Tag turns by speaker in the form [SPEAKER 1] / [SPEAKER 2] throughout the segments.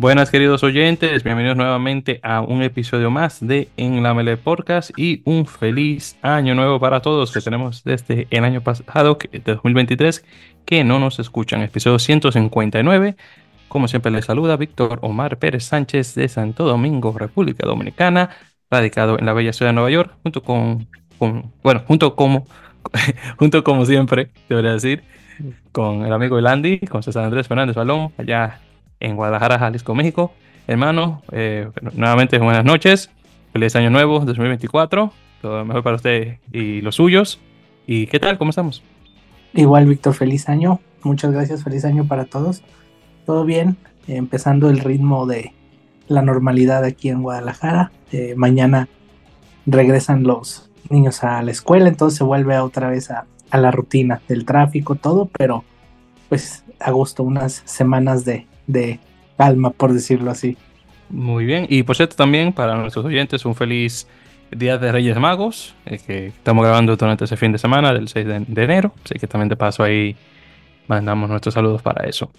[SPEAKER 1] Buenas queridos oyentes, bienvenidos nuevamente a un episodio más de En la Mele Podcast y un feliz año nuevo para todos que tenemos desde el año pasado, de 2023, que no nos escuchan. Episodio 159. Como siempre les saluda Víctor Omar Pérez Sánchez de Santo Domingo, República Dominicana, radicado en la bella ciudad de Nueva York, junto con, bueno, junto como, junto como siempre, debería decir, con el amigo Elandi, con César Andrés Fernández Balón, allá en Guadalajara, Jalisco, México. Hermano, eh, nuevamente buenas noches. Feliz año nuevo 2024. Todo lo mejor para usted y los suyos. ¿Y qué tal? ¿Cómo estamos?
[SPEAKER 2] Igual, Víctor, feliz año. Muchas gracias, feliz año para todos. Todo bien, empezando el ritmo de la normalidad aquí en Guadalajara. Eh, mañana regresan los niños a la escuela, entonces se vuelve otra vez a, a la rutina del tráfico, todo, pero pues agosto, unas semanas de, de calma, por decirlo así.
[SPEAKER 1] Muy bien, y por cierto también para nuestros oyentes un feliz Día de Reyes Magos, eh, que estamos grabando durante ese fin de semana del 6 de, enero, así que también de paso ahí mandamos nuestros saludos para eso.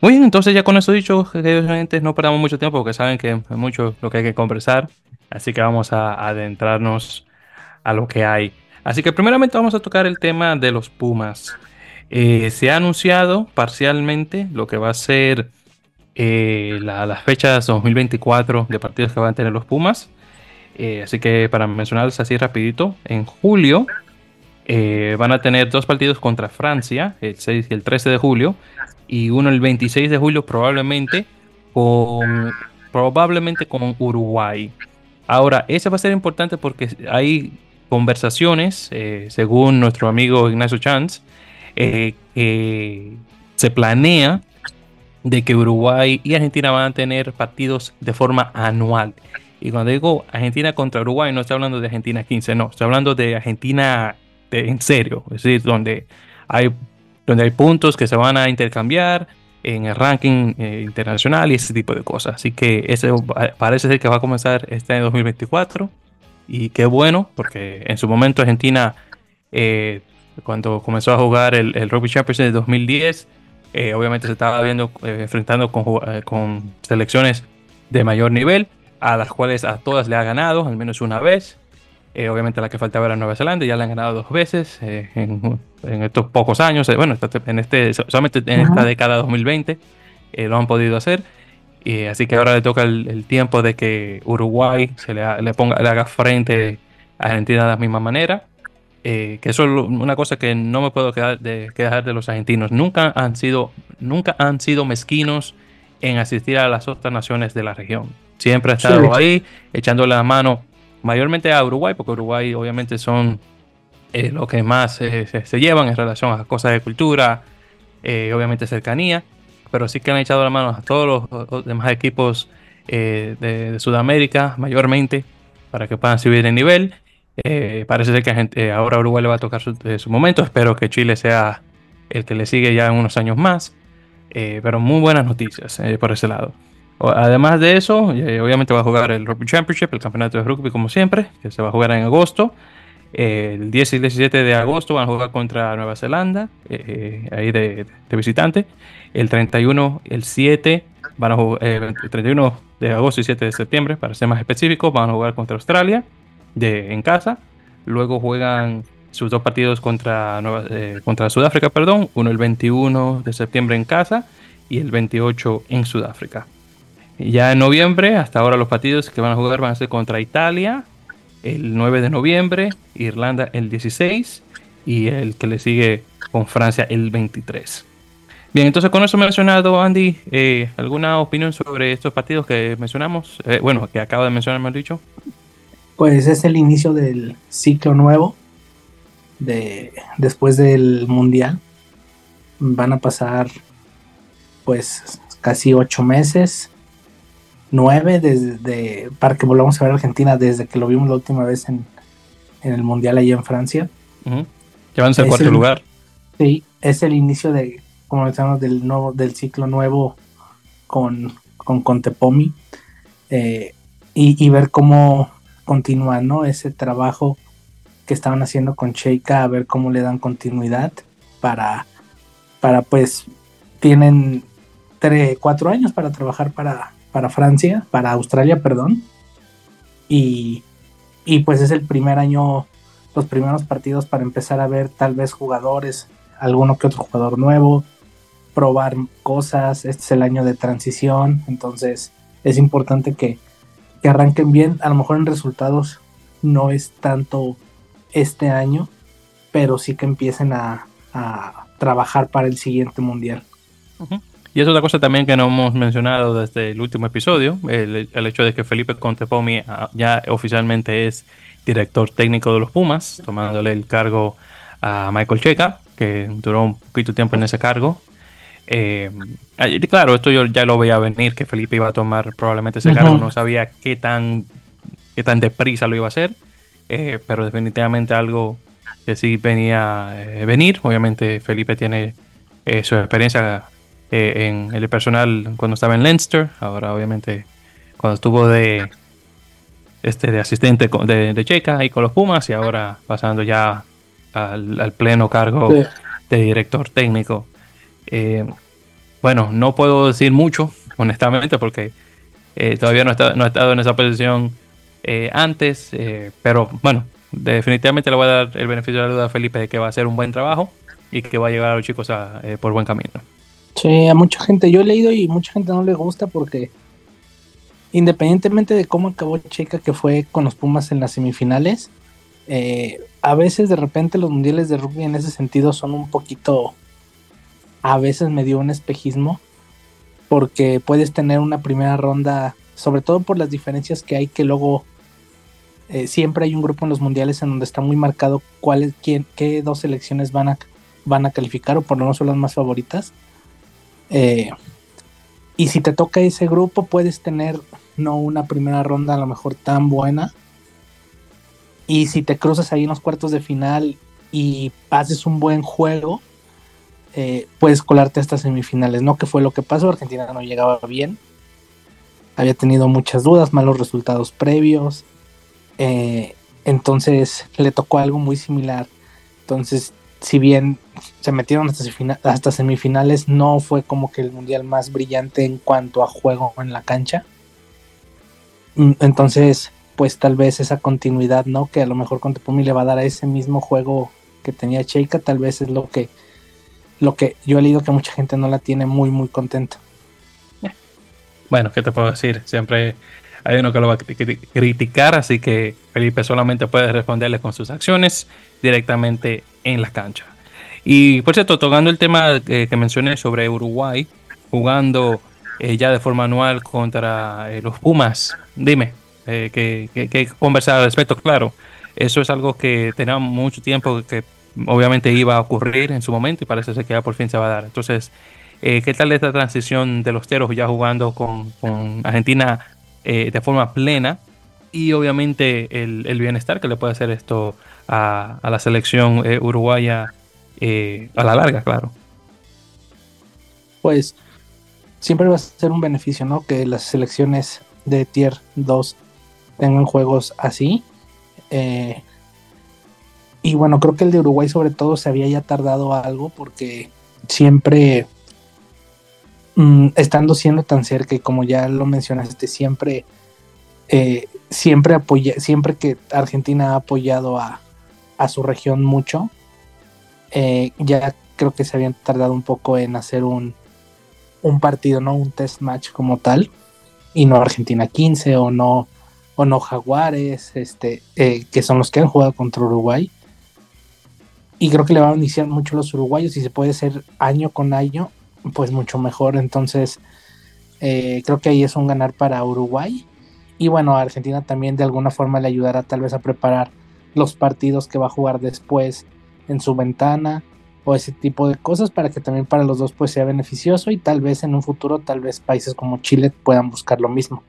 [SPEAKER 1] Muy bien, entonces ya con eso dicho, queridos oyentes, no perdamos mucho tiempo porque saben que es mucho lo que hay que conversar, así que vamos a adentrarnos a lo que hay. Así que primeramente vamos a tocar el tema de los Pumas. Eh, se ha anunciado parcialmente lo que va a ser eh, las fechas 2024 de partidos que van a tener los Pumas. Eh, así que para mencionarles así rapidito, en julio van a tener dos partidos contra Francia, el 6 y el 13 de julio, y uno el 26 de julio probablemente con, probablemente con Uruguay. Ahora, ese va a ser importante porque hay conversaciones, según nuestro amigo Ignacio Chance, que se planea de que Uruguay y Argentina van a tener partidos de forma anual. Y cuando digo Argentina contra Uruguay, no estoy hablando de Argentina 15, no, estoy hablando de Argentina en serio, es decir, donde hay, donde hay puntos que se van a intercambiar en el ranking eh, internacional y ese tipo de cosas. Así que ese parece ser que va a comenzar este año 2024 y qué bueno, porque en su momento Argentina, eh, cuando comenzó a jugar el, el Rugby Championship de 2010, eh, obviamente se estaba viendo, eh, enfrentando eh, con, selecciones de mayor nivel, a las cuales a todas le ha ganado, al menos una vez. obviamente la que faltaba era Nueva Zelanda, ya le han ganado dos veces en, estos pocos años. bueno, en este, solamente en esta década 2020 lo han podido hacer. Y así que ahora le toca el, tiempo de que Uruguay se le, le, ponga, le haga frente a Argentina de la misma manera. Eh, que eso es una cosa que no me puedo quedar de, quedar de los argentinos. Nunca han sido, nunca han sido mezquinos en asistir a las otras naciones de la región. Siempre han estado ahí, echándole la mano mayormente a Uruguay, porque Uruguay obviamente son eh, lo que más se, llevan en relación a cosas de cultura, eh, obviamente cercanía, pero sí que han echado la mano a todos los, demás equipos de, de, Sudamérica, mayormente, para que puedan subir de nivel. Eh, parece ser que eh, ahora Uruguay le va a tocar eh, su, momento. Espero que Chile sea el que le sigue ya en unos años más. pero muy buenas noticias por ese lado. Además de eso, obviamente va a jugar el Rugby Championship, el campeonato de rugby como siempre, que se va a jugar en agosto. El 10 y 17 de agosto van a jugar contra Nueva Zelanda, ahí de, visitante. El 31, el 7, van a jugar, el 31 de agosto y 7 de septiembre, para ser más específicos, van a jugar contra Australia de, en casa. Luego juegan sus dos partidos contra, Nueva, eh, contra Sudáfrica, perdón, uno el 21 de septiembre en casa y el 28 en Sudáfrica. ya en noviembre, hasta ahora los partidos que van a jugar van a ser contra Italia el 9 de noviembre, Irlanda el 16 y el que le sigue con Francia el 23. Bien, entonces con eso mencionado, Andy, eh, ¿alguna opinión sobre estos partidos que mencionamos? Eh, bueno, que acabo de mencionar, me dicho
[SPEAKER 2] pues es el inicio del ciclo nuevo de después del mundial van a pasar pues casi ocho meses nueve desde para que volvamos a ver a Argentina desde que lo vimos la última vez en, el mundial allí en Francia
[SPEAKER 1] uh -huh. cuarto lugar
[SPEAKER 2] sí es el inicio de como decíamos del nuevo del ciclo nuevo con con Contepomi eh, y, y ver cómo continuar, ¿no? Ese trabajo que estaban haciendo con Sheikha, a ver cómo le dan continuidad para, para pues, tienen tres, cuatro años para trabajar para, para Francia, para Australia, perdón. Y, y pues es el primer año, los primeros partidos para empezar a ver tal vez jugadores, alguno que otro jugador nuevo, probar cosas, este es el año de transición, entonces es importante que, que arranquen bien, a lo mejor en resultados no es tanto este año, pero sí que empiecen a, trabajar para el siguiente mundial.
[SPEAKER 1] Y es otra cosa también que no hemos mencionado desde el último episodio, el, hecho de que Felipe Contepomi ah, ya oficialmente es director técnico de los Pumas, tomándole el cargo a Michael Checa, que duró un poquito tiempo en ese cargo. Eh, claro, esto yo ya lo veía venir, que Felipe iba a tomar probablemente ese cargo, no sabía qué tan, qué tan deprisa lo iba a hacer, eh, pero definitivamente algo que sí venía a eh, venir. Obviamente Felipe tiene su experiencia en el personal cuando estaba en Leinster, ahora obviamente cuando estuvo de este de asistente de, Checa ahí con los Pumas y ahora pasando ya al, pleno cargo de director técnico. bueno, no puedo decir mucho, honestamente, porque todavía no no he estado en esa posición eh, antes, eh, pero bueno, definitivamente le voy a dar el beneficio de la duda a Felipe de que va a hacer un buen trabajo y que va a llevar a los chicos eh, por buen camino.
[SPEAKER 2] Sí, a mucha gente, yo he leído y mucha gente no le gusta porque independientemente de cómo acabó Checa, que fue con los Pumas en las semifinales, a veces de repente los mundiales de rugby en ese sentido son un poquito, a veces me dio un espejismo, porque puedes tener una primera ronda, sobre todo por las diferencias que hay que luego eh, siempre hay un grupo en los mundiales en donde está muy marcado cuáles, quién, qué dos selecciones van a, van a calificar o por lo menos son las más favoritas. Eh, y si te toca ese grupo, puedes tener no una primera ronda a lo mejor tan buena. Y si te cruzas ahí en los cuartos de final y haces un buen juego, eh, puedes colarte hasta semifinales, ¿no? Que fue lo que pasó, Argentina no llegaba bien, había tenido muchas dudas, malos resultados previos, eh, entonces le tocó algo muy similar. Entonces, si bien se metieron hasta, semifinales, no fue como que el mundial más brillante en cuanto a juego en la cancha. Mm, entonces, pues tal vez esa continuidad, ¿no? Que a lo mejor con Tepumi le va a dar a ese mismo juego que tenía Cheika, tal vez es lo que, lo que yo he leído que mucha gente no la tiene muy, muy contenta.
[SPEAKER 1] Bueno, ¿qué te puedo decir? Siempre hay uno que lo va a criticar, así que Felipe solamente puede responderle con sus acciones directamente en la cancha. Y por cierto, tocando el tema que mencioné sobre Uruguay, jugando eh, ya de forma anual contra eh, los Pumas, dime, eh, ¿qué, conversar al respecto? Claro, eso es algo que tenía mucho tiempo que obviamente iba a ocurrir en su momento y parece ser que ya por fin se va a dar. Entonces, ¿qué tal esta transición de los teros ya jugando con Argentina eh, de forma plena y obviamente el, bienestar que le puede hacer esto a, la selección eh, uruguaya eh, a la larga, claro.
[SPEAKER 2] Pues siempre va a ser un beneficio, ¿no? Que las selecciones de Tier 2 tengan juegos así. y bueno, creo que el de Uruguay sobre todo se había ya tardado algo porque siempre Mm, estando siendo tan cerca y como ya lo mencionaste, siempre, eh, siempre, apoya, siempre que Argentina ha apoyado a, su región mucho, eh, ya creo que se habían tardado un poco en hacer un, un partido, ¿no? Un test match como tal, y no Argentina 15 o no, o no Jaguares, este, eh, que son los que han jugado contra Uruguay. Y creo que le van a iniciar mucho los uruguayos y se puede hacer año con año pues mucho mejor. Entonces, eh, creo que ahí es un ganar para Uruguay. Y bueno, a Argentina también de alguna forma le ayudará tal vez a preparar los partidos que va a jugar después en su ventana o ese tipo de cosas para que también para los dos pues sea beneficioso y tal vez en un futuro tal vez países como Chile puedan buscar lo mismo.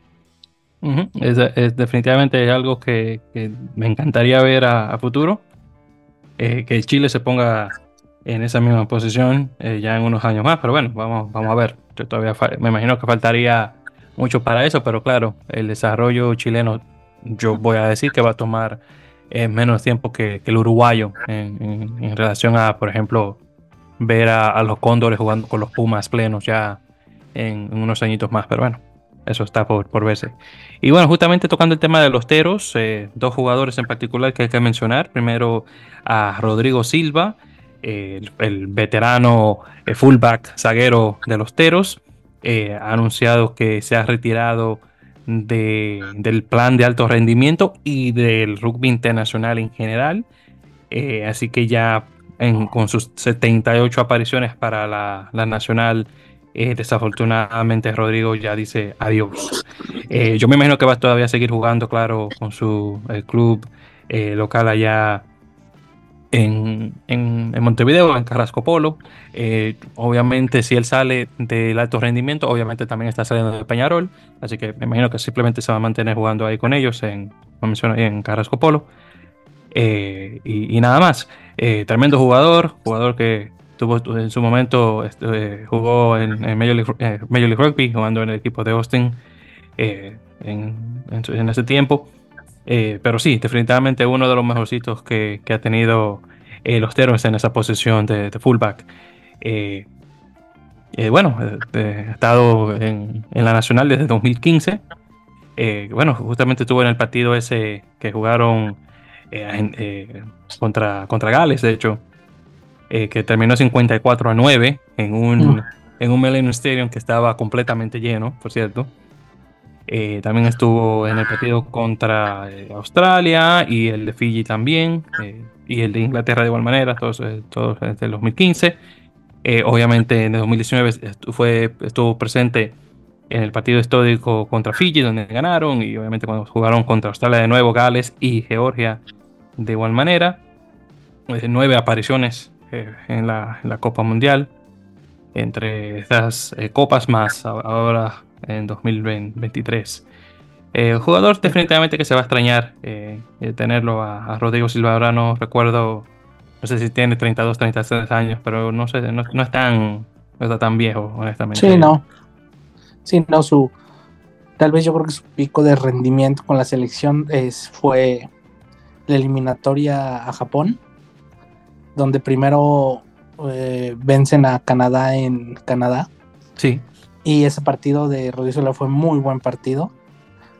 [SPEAKER 1] es, definitivamente algo que, me encantaría ver a, futuro, eh, que Chile se ponga en esa misma posición eh, ya en unos años más, pero bueno, vamos, vamos a ver. Yo todavía me imagino que faltaría mucho para eso, pero claro, el desarrollo chileno, yo voy a decir que va a tomar eh, menos tiempo que, el uruguayo en, relación a, por ejemplo, ver a, los cóndores jugando con los Pumas plenos ya en, unos añitos más, pero bueno, eso está por, por, verse. Y bueno, justamente tocando el tema de los teros, eh, dos jugadores en particular que hay que mencionar. Primero a Rodrigo Silva, el, veterano eh, fullback zaguero de los teros. Eh, ha anunciado que se ha retirado del plan de alto rendimiento y del rugby internacional en general. así que ya con sus 78 apariciones para la, nacional, eh, desafortunadamente Rodrigo ya dice adiós. Eh, yo me imagino que va a todavía seguir jugando, claro, con su club eh, local allá en, Montevideo, en Carrasco Polo. obviamente, si él sale del alto rendimiento, obviamente también está saliendo de Peñarol. Así que me imagino que simplemente se va a mantener jugando ahí con ellos en, en Carrasco Polo. y, nada más. Eh, tremendo jugador, jugador que tuvo en su momento, este, jugó en, Major, League, eh, Major, League, Rugby, jugando en el equipo de Austin eh, en, ese tiempo. Pero sí, definitivamente uno de los mejorcitos que, que ha tenido los Teros en esa posición de, fullback. bueno, ha estado en, la Nacional desde 2015. bueno, justamente estuvo en el partido ese que jugaron eh, eh, contra, contra Gales, de hecho, eh, que terminó 54 a 9 en un, en un Millennium Stadium que estaba completamente lleno, por cierto. También estuvo en el partido contra Australia y el de Fiji también, y el de Inglaterra de igual manera, todos, todos desde el 2015. obviamente en el 2019 fue, estuvo presente en el partido histórico contra Fiji, donde ganaron, y obviamente cuando jugaron contra Australia de nuevo, Gales y Georgia de igual manera. Nueve apariciones eh, en, la, Copa Mundial, entre estas eh, copas más ahora en 2023. Eh, jugador definitivamente que se va a extrañar tenerlo a, Rodrigo Silva. Ahora no recuerdo, no sé si tiene 32, 33 años, pero no sé, no, es tan, no está tan viejo, honestamente.
[SPEAKER 2] Sí, no. Sí, no, su. Tal vez yo creo que su pico de rendimiento con la selección es, fue la eliminatoria a Japón, donde primero eh, vencen a Canadá en Canadá.
[SPEAKER 1] Sí.
[SPEAKER 2] Y ese partido de Rodríguez fue muy buen partido.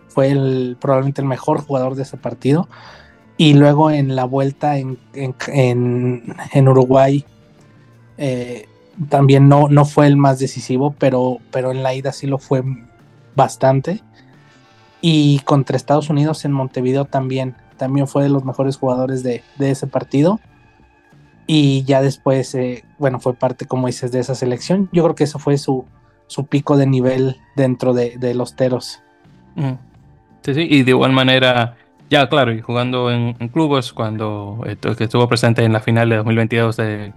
[SPEAKER 2] Fue el, probablemente el mejor jugador de ese partido. Y luego en la vuelta en, en, Uruguay eh, también no, no fue el más decisivo, pero, pero en la ida sí lo fue bastante. Y contra Estados Unidos en Montevideo también. También fue de los mejores jugadores de, ese partido. Y ya después, eh, bueno, fue parte, como dices, de esa selección. Yo creo que eso fue su, su pico de nivel dentro de, los Teros.
[SPEAKER 1] Mm. Sí, sí, y de igual manera, ya claro, y jugando en, clubes, cuando estuvo presente en la final de 2022 de,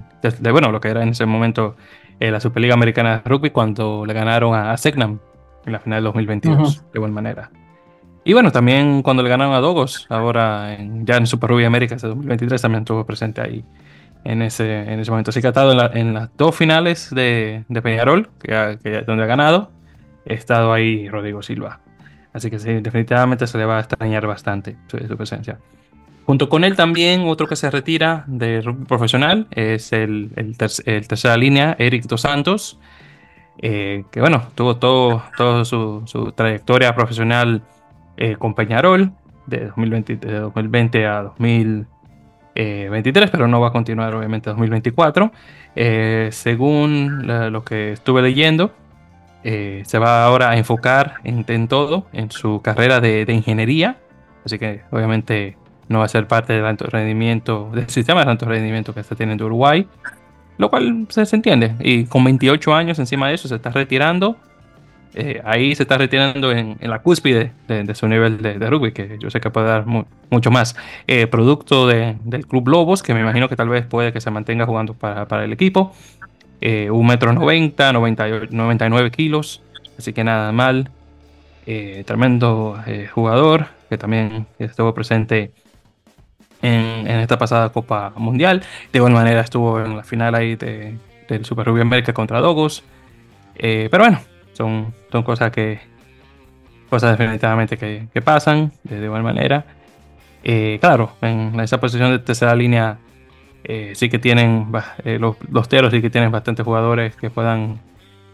[SPEAKER 1] bueno, lo que era en ese momento eh, la Superliga Americana de Rugby, cuando le ganaron a, a en la final de 2022, de igual manera. Y bueno, también cuando le ganaron a Dogos, ahora en, ya en Super Rugby América de 2023, también estuvo presente ahí en ese, en ese momento. Así que ha estado en, las dos finales de, de Peñarol, que, donde ha ganado, ha estado ahí Rodrigo Silva. Así que sí, definitivamente se le va a extrañar bastante su, presencia. Junto con él también otro que se retira de rugby profesional es el, el, tercera línea, Eric Dos Santos, eh, que bueno, tuvo todo, todo su, trayectoria profesional eh, con Peñarol de 2020, de 2020 a 2023, pero no va a continuar obviamente 2024. Eh, según lo que estuve leyendo, eh, se va ahora a enfocar en, todo, en su carrera de, ingeniería, así que obviamente no va a ser parte del alto rendimiento, del sistema de alto rendimiento que está teniendo Uruguay, lo cual se, se entiende. Y con 28 años encima de eso se está retirando eh, ahí se está retirando en, la cúspide de, su nivel de, rugby, que yo sé que puede dar mucho más. Eh, producto del Club Lobos, que me imagino que tal vez puede que se mantenga jugando para, el equipo. Eh, un metro 90, 99 kilos, así que nada mal. tremendo jugador que también estuvo presente en, esta pasada Copa Mundial. De igual manera estuvo en la final ahí del Super Rugby América contra Dogos. pero bueno, son, son cosas que. Cosas definitivamente que, pasan de, igual manera. Eh, claro, en esa posición de tercera línea Eh, sí que tienen, eh, los, los teros sí que tienen bastantes jugadores que puedan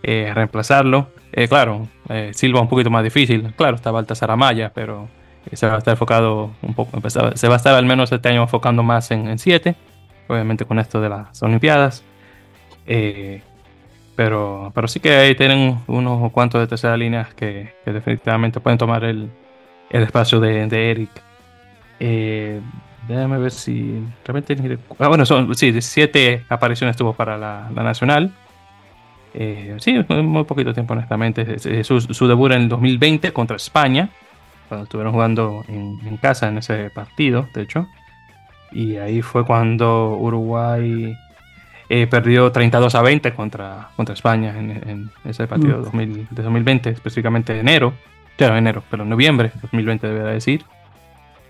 [SPEAKER 1] eh, reemplazarlo. claro, Silva un poquito más difícil. Claro, está Baltasar Amaya, pero se va a estar enfocado un poco, se va a estar al menos este año enfocando más en 7, obviamente con esto de las Olimpiadas. Pero, pero sí que ahí tienen unos cuantos de tercera línea que, definitivamente pueden tomar el, el espacio de, de Eric. Déjame ver si realmente. Ah, bueno, son sí, siete apariciones tuvo para la, Nacional. Eh, sí, muy poquito tiempo, honestamente. Su, su, debut en el 2020 contra España, cuando estuvieron jugando en, casa en ese partido, de hecho. Y ahí fue cuando Uruguay eh, perdió 32 a 20 contra, contra España en, ese partido mm. de 2020, específicamente enero. Claro, enero, pero noviembre de 2020, debería decir.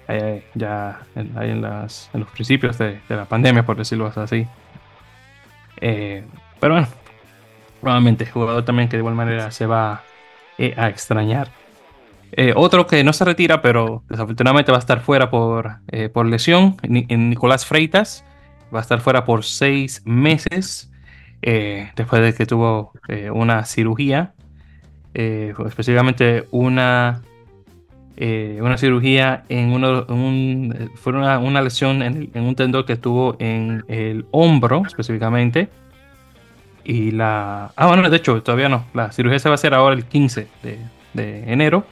[SPEAKER 1] Eh, ya ahí en, las, en, los principios de, la pandemia, por decirlo así. Eh, pero bueno, probablemente jugador también que de igual manera se va eh, a extrañar. otro que no se retira, pero desafortunadamente va a estar fuera por, por lesión, en Nicolás Freitas, va a estar fuera por seis meses después de que tuvo una cirugía, específicamente una eh, una cirugía en uno, un, fue una, una lesión en, un tendón que tuvo en el hombro específicamente. Y la... Ah, bueno, de hecho, todavía no. La cirugía se va a hacer ahora el 15 de, de enero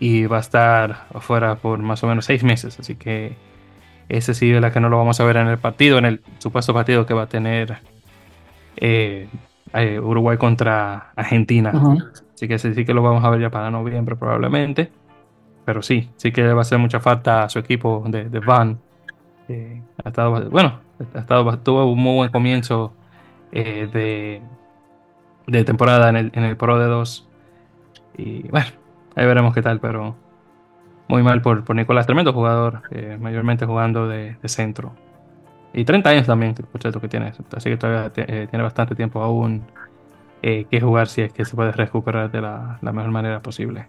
[SPEAKER 1] y va a estar afuera por más o menos seis meses. Así que ese sí es la que no lo vamos a ver en el partido, en el supuesto partido que va a tener eh, eh, Uruguay contra Argentina. Así que ese sí que lo vamos a ver ya para noviembre probablemente pero sí, sí que le va a hacer mucha falta a su equipo de, de Van. ha estado, bueno, ha estado, tuvo un muy buen comienzo eh, de, de, temporada en el, en el Pro de 2. Y bueno, ahí veremos qué tal, pero muy mal por, por Nicolás, tremendo jugador, eh, mayormente jugando de, de, centro. Y 30 años también, por cierto, que tiene, así que todavía eh, tiene bastante tiempo aún que jugar si es que se puede recuperar de la, la mejor manera posible.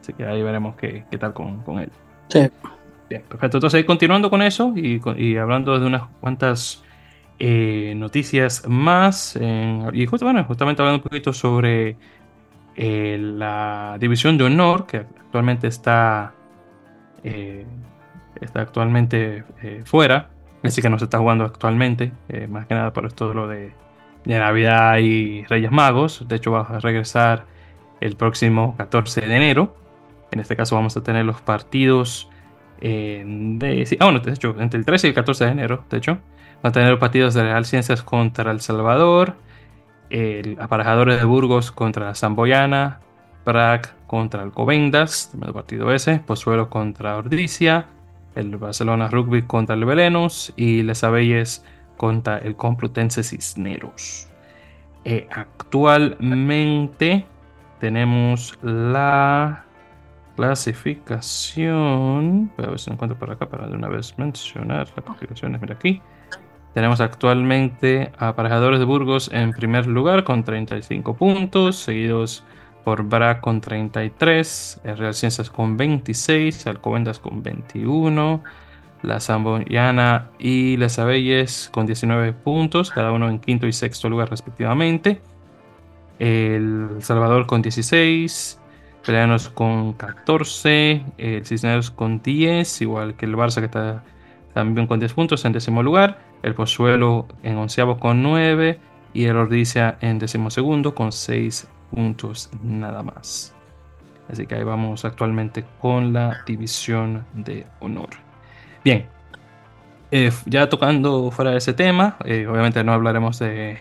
[SPEAKER 1] Así que ahí veremos qué, qué tal con, con, él.
[SPEAKER 2] Sí.
[SPEAKER 1] Bien, perfecto. Entonces, continuando con eso y, y hablando de unas cuantas eh, noticias más, y justo, bueno, justamente hablando un poquito sobre eh, la división de honor que actualmente está, eh, está actualmente fuera, así que no se está jugando actualmente, más que nada por esto lo de, de Navidad y Reyes Magos. De hecho, va a regresar el próximo 14 de enero. En este caso vamos a tener los partidos eh. Ah, entre el 13 y el 14 de enero, de hecho, van a tener partidos de Real Ciencias contra El Salvador, el Aparejadores de Burgos contra Zamboyana, Prague contra Alcobendas, el partido ese, Pozuelo contra Ordricia, el Barcelona Rugby contra el Belenos y Les Abelles contra el Complutense Cisneros. Eh, actualmente tenemos la Clasificación. Voy a ver si encuentro por acá para de una vez mencionar las clasificaciones. Mira aquí. Tenemos actualmente a Aparejadores de Burgos en primer lugar con 35 puntos, seguidos por BRA con 33, Real Ciencias con 26, Alcobendas con 21, La Zamboyana y Les Abelles con 19 puntos, cada uno en quinto y sexto lugar respectivamente. El Salvador con 16, Peleanos con 14, el Cisneros con 10, igual que el Barça que está también con 10 puntos en décimo lugar, el Pozuelo en onceavo con 9 y el Ordicia en décimo segundo con 6 puntos nada más. Así que ahí vamos actualmente con la división de honor. Bien, eh, ya tocando fuera de ese tema, eh, obviamente no hablaremos de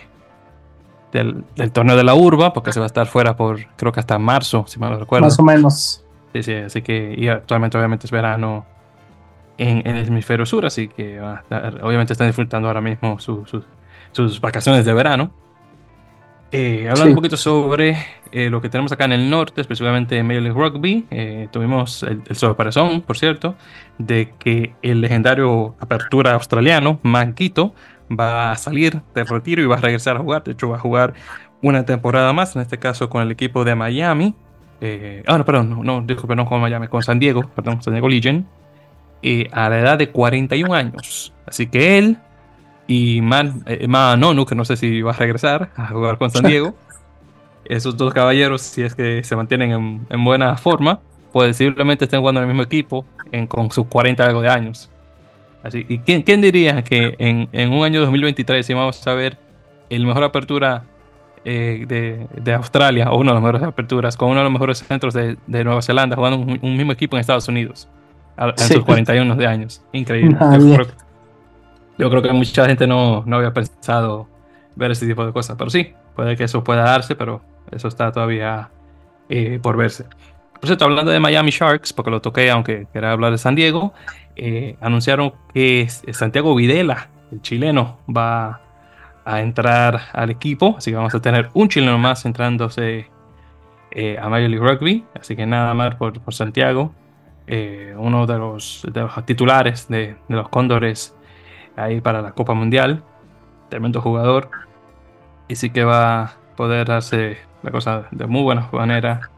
[SPEAKER 1] del, torneo de la urba, porque se va a estar fuera por creo que hasta marzo, si mal no recuerdo.
[SPEAKER 2] Más o menos.
[SPEAKER 1] Sí, sí, así que y actualmente obviamente es verano en, el hemisferio sur, así que obviamente están disfrutando ahora mismo sus vacaciones de verano. Eh, hablando un poquito sobre eh, lo que tenemos acá en el norte, específicamente en Major League Rugby, eh, tuvimos el, el por cierto, de que el legendario apertura australiano, Manquito, va a salir del retiro y va a regresar a jugar. De hecho, va a jugar una temporada más, en este caso con el equipo de Miami. Eh, ah, no, perdón, no, no, disculpe, no con Miami, con San Diego, perdón, San Diego Legion. A la edad de 41 años. Así que él y Man, eh, que no sé si va a regresar a jugar con San Diego. Esos dos caballeros, si es que se mantienen en, buena forma, pues simplemente estén jugando en el mismo equipo en, con sus 40 algo de años. Así, ¿Y quién, quién diría que en, en, un año 2023 íbamos a ver el mejor apertura eh, de, de, Australia, o una de las mejores aperturas, con uno de los mejores centros de, de Nueva Zelanda, jugando un, mismo equipo en Estados Unidos, en sus 41 de años? Increíble. yo, creo, que mucha gente no, no había pensado ver ese tipo de cosas, pero sí, puede que eso pueda darse, pero eso está todavía eh, por verse. Por cierto, hablando de Miami Sharks, porque lo toqué, aunque quería hablar de San Diego, eh, anunciaron que Santiago Videla, el chileno, va a entrar al equipo. Así que vamos a tener un chileno más entrándose eh, a Major League Rugby. Así que nada más por, Santiago. Uno de los, de los titulares de, de, los Cóndores ahí para la Copa Mundial. Tremendo jugador. Y sí que va a poder darse la cosa de muy buena manera,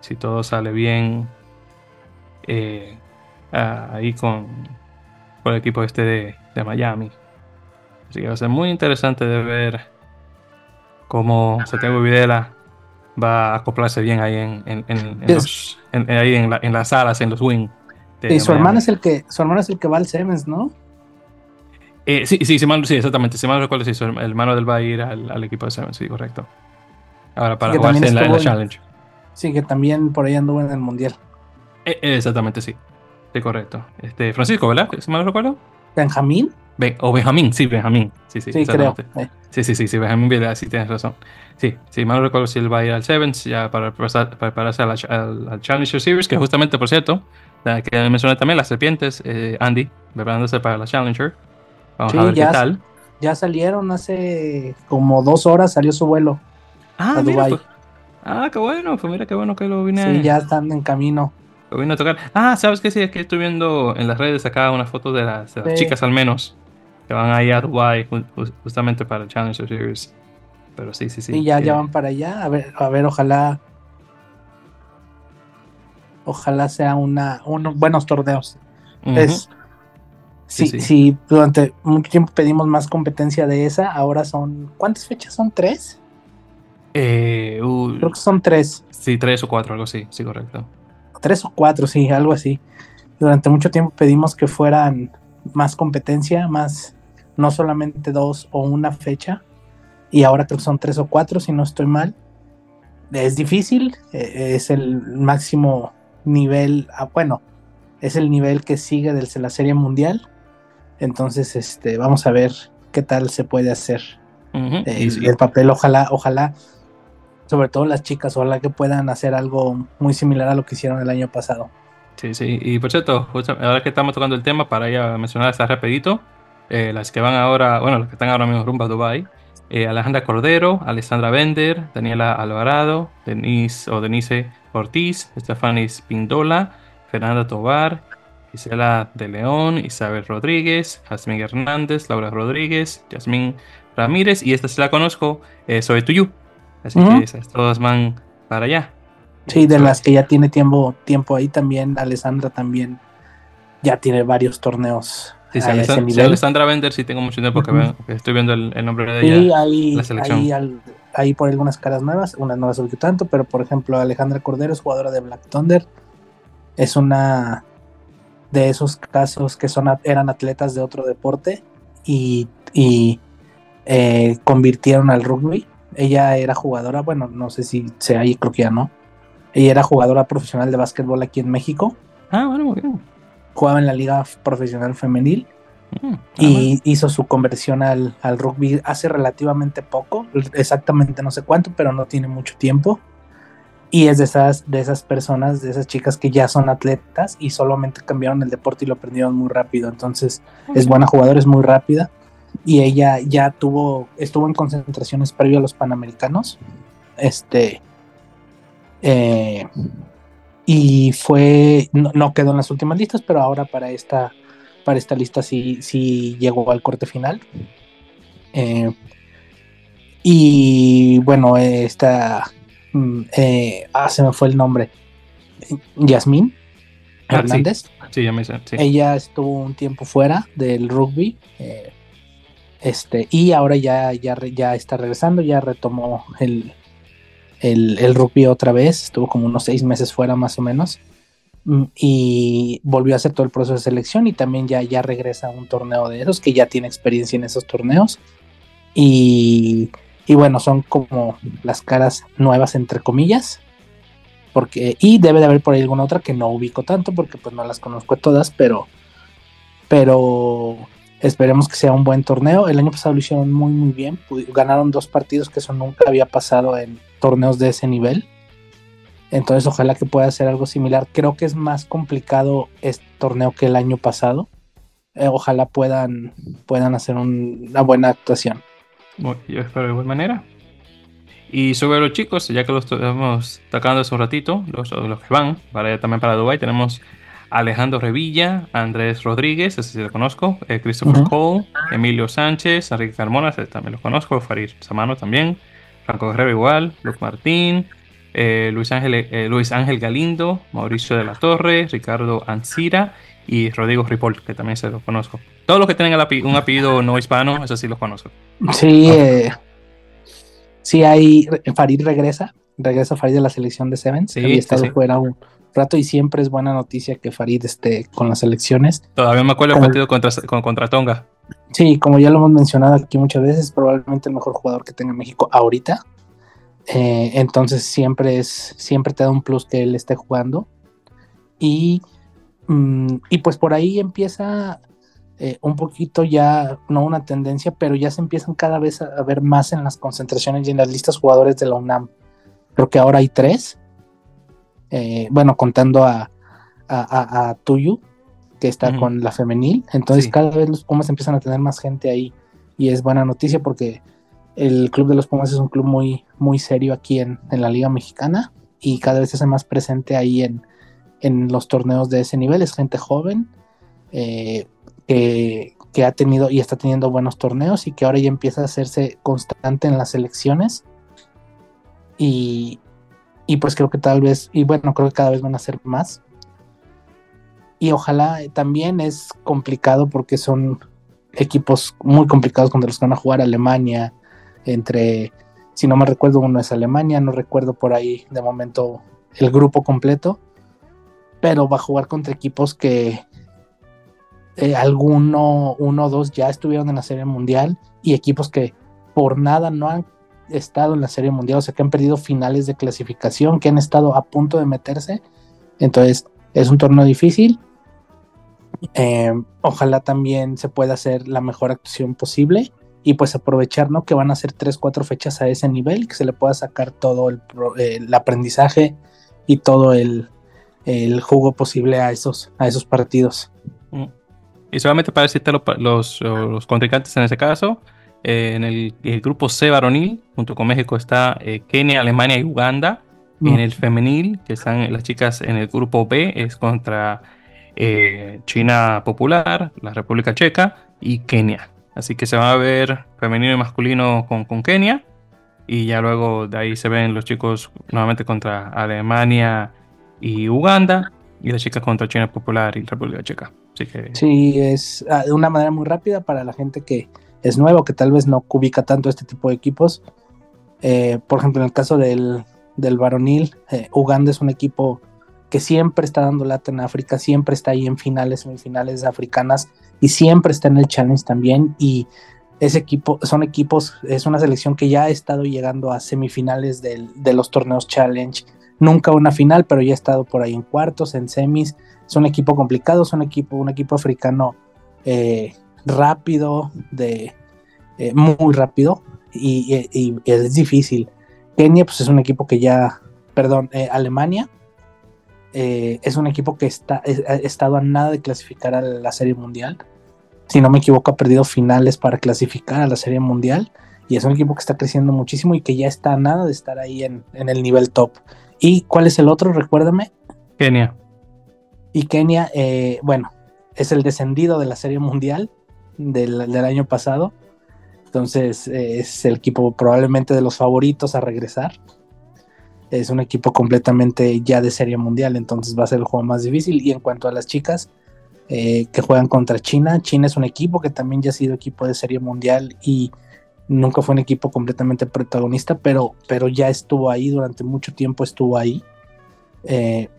[SPEAKER 1] si todo sale bien, eh, ahí con, con, el equipo este de, Miami. Así que va a ser muy interesante de ver cómo Santiago Videla va a acoplarse bien ahí en, en, en, ahí en, las salas, en los wing.
[SPEAKER 2] Y su hermano es el que, su hermano es el que va al Siemens, ¿no?
[SPEAKER 1] Eh, sí, sí, sí, exactamente. Si mal recuerdo, sí, el hermano del va a ir al, al equipo de Siemens, sí, correcto. Ahora para jugarse en la, Challenge.
[SPEAKER 2] Sí, que también por ahí anduvo en el Mundial.
[SPEAKER 1] Eh, exactamente, sí. Sí, correcto. Este, Francisco, ¿verdad? ¿Se me lo recuerdo?
[SPEAKER 2] ¿Benjamín?
[SPEAKER 1] O Benjamín, sí, Benjamín. Sí, sí,
[SPEAKER 2] sí creo.
[SPEAKER 1] Sí, sí, sí, sí, Benjamín Vidal, sí tienes razón. Sí, sí, mal recuerdo si él va a ir al Sevens ya para prepararse al, al, Challenger Series, que justamente, por cierto, la que mencioné también, las serpientes, eh, Andy, preparándose para la Challenger. Vamos a ver
[SPEAKER 2] ya,
[SPEAKER 1] qué tal.
[SPEAKER 2] Ya salieron hace como dos horas, salió su vuelo.
[SPEAKER 1] Ah, mira, pues, ah, qué bueno, pues mira qué bueno que lo vine
[SPEAKER 2] Sí, ya están en camino.
[SPEAKER 1] Lo vine a tocar. Ah, ¿sabes qué? Sí, es que estoy viendo en las redes acá una foto de las, chicas al menos que van ahí a Dubai justamente para el Challenger Series. Pero sí, sí, sí.
[SPEAKER 2] Y ya, ya van para allá. A ver, a ver, ojalá. Ojalá sea una, unos buenos torneos. Es, sí, sí, sí, durante mucho tiempo pedimos más competencia de esa. Ahora son. ¿Cuántas fechas son? ¿Tres?
[SPEAKER 1] Eh,
[SPEAKER 2] Creo que son tres.
[SPEAKER 1] Sí, tres o cuatro, algo así, sí, correcto.
[SPEAKER 2] Tres o cuatro, sí, algo así. Durante mucho tiempo pedimos que fueran más competencia, más, no solamente dos o una fecha. Y ahora creo que son tres o cuatro, si no estoy mal. Es difícil, e, es el máximo nivel, ah, bueno, es el nivel que sigue de la serie mundial. Entonces, este, vamos a ver qué tal se puede hacer. el papel, ojalá, ojalá sobre todo las chicas, ojalá que puedan hacer algo muy similar a lo que hicieron el año pasado.
[SPEAKER 1] Sí, sí, y por cierto, ahora que estamos tocando el tema, para ya mencionar esta rapidito, eh, las que van ahora, bueno, las que están ahora mismo rumbo a Dubai, eh, Alejandra Cordero, Alessandra Bender, Daniela Alvarado, Denise o Denise Ortiz, Estefanis Pindola, Fernanda Tobar, Gisela de León, Isabel Rodríguez, Jasmine Hernández, Laura Rodríguez, Yasmín Ramírez, y esta sí la conozco, eh, Soy Tuyu. Así que esas todas van para allá.
[SPEAKER 2] Sí, de las que ya tiene tiempo, tiempo ahí también, Alessandra también ya tiene varios torneos.
[SPEAKER 1] Sí, sí, Alessandra, Bender sí tengo mucho tiempo que, estoy viendo el, nombre de ella. Sí,
[SPEAKER 2] ahí, la selección. Ahí, ahí, por algunas caras nuevas, unas no las tanto, pero por ejemplo Alejandra Cordero es jugadora de Black Thunder. Es una de esos casos que son eran atletas de otro deporte y, y eh, convirtieron al rugby ella era jugadora, bueno, no sé si sea ahí, creo que ya no. Ella era jugadora profesional de básquetbol aquí en México.
[SPEAKER 1] Ah, bueno, muy bien.
[SPEAKER 2] Jugaba en la Liga Profesional Femenil. Mm, y ah, hizo su conversión al, rugby hace relativamente poco, exactamente no sé cuánto, pero no tiene mucho tiempo. Y es de esas, de esas personas, de esas chicas que ya son atletas y solamente cambiaron el deporte y lo aprendieron muy rápido. Entonces es buena jugadora, es muy rápida y ella ya tuvo, estuvo en concentraciones previo a los Panamericanos. Este. Eh, y fue. No, quedó en las últimas listas, pero ahora para esta. Para esta lista sí, sí llegó al corte final. Eh, y bueno, esta. Mm, eh, ah, se me fue el nombre. Yasmín ah, Hernández.
[SPEAKER 1] Sí.
[SPEAKER 2] Ella estuvo un tiempo fuera del rugby Este, y ahora ya, ya, ya está regresando, ya retomó el, el, el rugby otra vez, estuvo como unos seis meses fuera más o menos, mm, y volvió a hacer todo el proceso de selección y también ya, ya regresa a un torneo de esos, que ya tiene experiencia en esos torneos. Y, y bueno, son como las caras nuevas entre comillas. Porque, y debe de haber por ahí alguna otra que no ubico tanto porque pues no las conozco todas, pero, pero esperemos que sea un buen torneo. El año pasado lo hicieron muy muy bien, ganaron dos partidos que eso nunca había pasado en torneos de ese nivel. Entonces ojalá que pueda ser algo similar. Creo que es más complicado este torneo que el año pasado. Eh, ojalá puedan, puedan hacer una buena actuación.
[SPEAKER 1] yo espero de buena manera. Y sobre los chicos, ya que los estamos tocando hace un ratito, los, los que van, para también para Dubai, tenemos Alejandro Revilla, Andrés Rodríguez, ese sí lo conozco, eh, Christopher Cole, Emilio Sánchez, Enrique Carmona, ese también lo conozco, Farid Samano también, Franco Guerrero igual, Luc Martín, eh, Luis, Ángel, eh, Luis Ángel Galindo, Mauricio de la Torre, Ricardo Ancira y Rodrigo Ripoll, que también se lo conozco. Todos los que tienen un apellido no hispano, eso sí los conozco.
[SPEAKER 2] Sí, sí hay, Farid regresa, regresa Farid de la selección de Sevens, sí, había estado fuera un rato y siempre es buena noticia que Farid esté con las elecciones.
[SPEAKER 1] Todavía me acuerdo el partido contra, contra Tonga.
[SPEAKER 2] Sí, como ya lo hemos mencionado aquí muchas veces, probablemente el mejor jugador que tenga México ahorita. Eh, entonces siempre es, siempre te da un plus que él esté jugando. Y, mm, y pues por ahí empieza eh, un poquito ya, no una tendencia, pero ya se empiezan cada vez a, ver más en las concentraciones y en las listas jugadores de la UNAM. Creo que ahora hay tres. Eh, bueno, contando a, a, Tuyu, que está con la femenil. Entonces cada vez los Pumas empiezan a tener más gente ahí y es buena noticia porque el Club de los Pumas es un club muy, muy serio aquí en, la Liga Mexicana y cada vez se hace más presente ahí en, los torneos de ese nivel. Es gente joven eh, que, que, ha tenido y está teniendo buenos torneos y que ahora ya empieza a hacerse constante en las elecciones. Y, y pues creo que tal vez, y bueno, creo que cada vez van a ser más. Y ojalá también es complicado porque son equipos muy complicados contra los que van a jugar Alemania, entre, si no me recuerdo, uno es Alemania, no recuerdo por ahí de momento el grupo completo, pero va a jugar contra equipos que eh, alguno, uno o dos ya estuvieron en la Serie Mundial y equipos que por nada no han estado en la Serie Mundial, o sea, que han perdido finales de clasificación, que han estado a punto de meterse. Entonces, es un torneo difícil. Eh, ojalá también se pueda hacer la mejor actuación posible y pues aprovechar, ¿no? Que van a ser tres, cuatro fechas a ese nivel, que se le pueda sacar todo el, aprendizaje y todo el, jugo posible a esos, a esos partidos.
[SPEAKER 1] Mm. Y solamente para decirte los, los contrincantes en ese caso, eh, en el, grupo C varonil, junto con México, está eh, Kenia, Alemania y Uganda. En el femenil, que están las chicas en el grupo B, es contra eh, China Popular, la República Checa y Kenia. Así que se va a ver femenino y masculino con, Kenia. Y ya luego de ahí se ven los chicos nuevamente contra Alemania y Uganda. Y las chicas contra China Popular y República Checa. Así.
[SPEAKER 2] Sí, es ah, de una manera muy rápida para la gente que, es nuevo, que tal vez no ubica tanto este tipo de equipos. Eh, por ejemplo, en el caso del, del varonil, eh, Uganda es un equipo que siempre está dando lata en África, siempre está ahí en finales, semifinales africanas y siempre está en el challenge también. Y ese equipo, son equipos, es una selección que ya ha estado llegando a semifinales de los torneos challenge. Nunca una final, pero ya ha estado por ahí en cuartos, en semis. Es un equipo complicado, es un equipo, un equipo africano eh, rápido, de eh, muy rápido y, es difícil. Kenia pues es un equipo que ya, perdón, eh, Alemania eh, es un equipo que está, ha estado a nada de clasificar a la Serie Mundial. Si no me equivoco, ha perdido finales para clasificar a la Serie Mundial. Y es un equipo que está creciendo muchísimo y que ya está a nada de estar ahí en, en el nivel top. ¿Y cuál es el otro? Recuérdame.
[SPEAKER 1] Kenia.
[SPEAKER 2] Y Kenia, bueno, es el descendido de la Serie Mundial del, año pasado. Entonces es el equipo probablemente de los favoritos a regresar. Es un equipo completamente ya de serie mundial, entonces va a ser el juego más difícil. Y en cuanto a las chicas, eh, que juegan contra China. China es un equipo que también ya ha sido equipo de serie mundial y nunca fue un equipo completamente protagonista, pero, pero ya estuvo ahí, durante mucho tiempo estuvo ahí. Eh,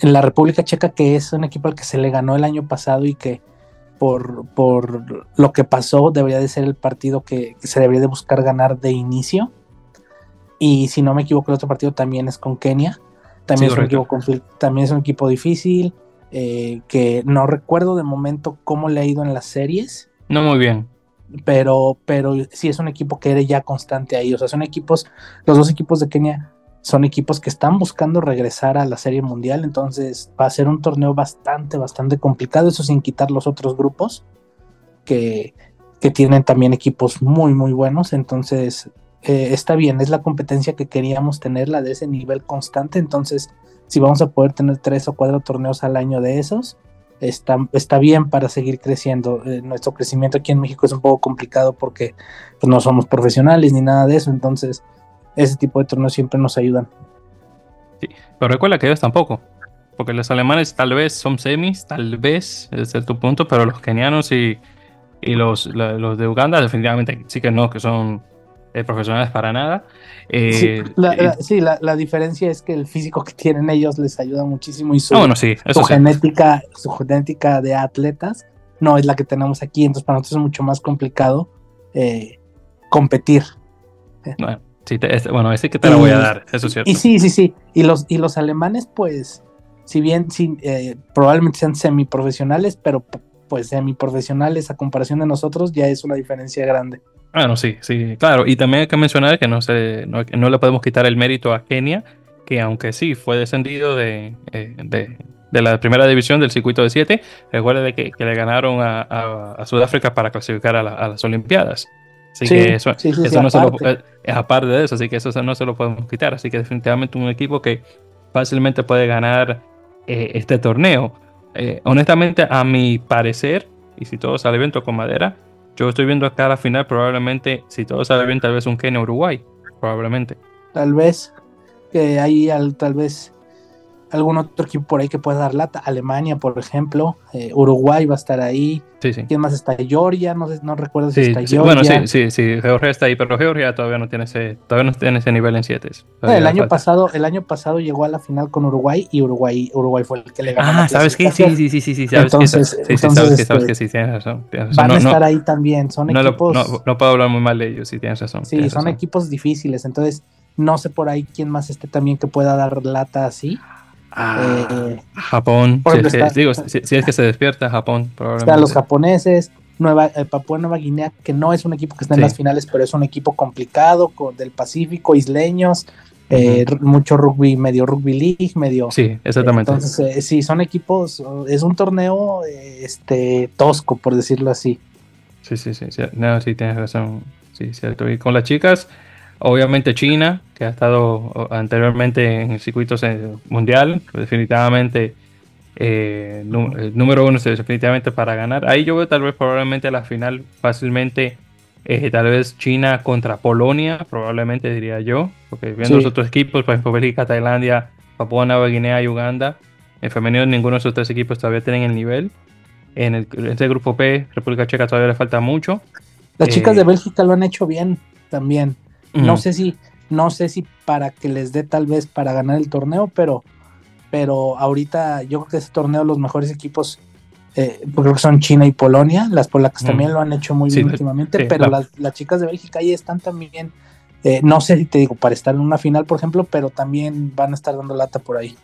[SPEAKER 2] en la República Checa, que es un equipo al que se le ganó el año pasado y que por, por lo que pasó debería de ser el partido que, se debería de buscar ganar de inicio. Y si no me equivoco, el otro partido también es con Kenia. También, es, un equipo, también es un equipo difícil, eh, que no recuerdo de momento cómo le ha ido en las series.
[SPEAKER 1] No muy bien
[SPEAKER 2] pero, pero sí es un equipo que eres ya constante ahí. O sea, son equipos, los dos equipos de Kenia son equipos que están buscando regresar a la Serie Mundial, entonces va a ser un torneo bastante, bastante complicado, eso sin quitar los otros grupos que, que tienen también equipos muy, muy buenos, entonces eh, está bien, es la competencia que queríamos tenerla de ese nivel constante, entonces si vamos a poder tener tres o cuatro torneos al año de esos, está, está bien para seguir creciendo. Eh, nuestro crecimiento aquí en México es un poco complicado porque pues, no somos profesionales ni nada de eso, entonces ese tipo de torneos siempre nos ayudan.
[SPEAKER 1] Sí, pero recuerda que ellos tampoco, porque los alemanes tal vez son semis, tal vez, es tu punto, pero los kenianos y, y los, los de Uganda definitivamente sí que no, que son eh, profesionales para nada.
[SPEAKER 2] sí, eh, la, diferencia es que el físico que tienen ellos les ayuda muchísimo y su,
[SPEAKER 1] ah, sí,
[SPEAKER 2] genética, su genética de atletas no es la que tenemos aquí, entonces para nosotros es mucho más complicado eh, competir.
[SPEAKER 1] Bueno, sí, bueno, ese que te la voy a dar, eso es cierto.
[SPEAKER 2] Y sí, sí, sí. Y los, y los alemanes, pues, si bien sí, probablemente sean semiprofesionales, pero pues semiprofesionales a comparación de nosotros ya es una diferencia grande.
[SPEAKER 1] Ah, no, sí, sí, claro. Y también hay que mencionar que no, se, no, le podemos quitar el mérito a Kenia, que aunque sí fue descendido de, eh, de, la primera división del circuito de 7, recuerde que, que le ganaron a, Sudáfrica para clasificar a, las Olimpiadas. Así que eso, eso no se lo, es eh, aparte de eso, así que eso no se lo podemos quitar. Así que definitivamente un equipo que fácilmente puede ganar eh, este torneo. Honestamente, a mi parecer, y si todo sale bien, con madera, yo estoy viendo acá la final, probablemente, si todo sale bien, tal vez un Kenia Uruguay, probablemente.
[SPEAKER 2] Tal vez, que hay tal vez algún otro equipo por ahí que pueda dar lata. Alemania, por ejemplo. Eh, Uruguay va a estar ahí.
[SPEAKER 1] Sí, sí.
[SPEAKER 2] ¿Quién más está? Georgia, no sé, no recuerdo si está
[SPEAKER 1] Georgia. Bueno, sí, sí, sí, Georgia está ahí, pero Georgia todavía no tiene ese, todavía no tiene ese nivel en 7.
[SPEAKER 2] El año pasado, el año pasado llegó a la final con Uruguay y Uruguay, Uruguay fue el que le ganó.
[SPEAKER 1] Ah, ¿sabes qué? Sí, sí, sí, sí, sí, sabes entonces, que, sí, sabes que, sabes que sí, tienes razón.
[SPEAKER 2] van a estar ahí también, son equipos...
[SPEAKER 1] no, puedo hablar muy mal de ellos, sí, tienes razón.
[SPEAKER 2] Sí, son equipos difíciles, entonces no sé por ahí quién más esté también que pueda dar lata así.
[SPEAKER 1] Eh, Japón, si, es que se despierta Japón,
[SPEAKER 2] probablemente. Están los japoneses, Nueva, eh, Papua Nueva Guinea, que no es un equipo que está en las finales, pero es un equipo complicado con, del Pacífico, isleños, eh, mucho rugby, medio rugby league, medio.
[SPEAKER 1] Sí, exactamente.
[SPEAKER 2] entonces, sí, son equipos, es un torneo este tosco, por decirlo así.
[SPEAKER 1] Sí, sí, sí, sí, no, sí, tienes razón. Sí, cierto. Y con las chicas, Obviamente China, que ha estado anteriormente en el circuito mundial, definitivamente eh, el número uno definitivamente para ganar. Ahí yo veo tal vez probablemente la final fácilmente, eh, tal vez China contra Polonia, probablemente diría yo, porque viendo los otros equipos, por ejemplo Bélgica, Tailandia, Papua Nueva Guinea y Uganda, en femenino ninguno de esos tres equipos todavía tienen el nivel. En, el, este grupo P, República Checa todavía le falta mucho.
[SPEAKER 2] Las chicas de eh, Bélgica lo han hecho bien también. No sé si, no sé si para que les dé tal vez para ganar el torneo, pero, pero ahorita yo creo que ese torneo los mejores equipos eh, creo que son China y Polonia, las polacas también lo han hecho muy bien últimamente, pero las, chicas de Bélgica ahí están también, eh, no sé si te digo, para estar en una final, por ejemplo, pero también van a estar dando lata por ahí.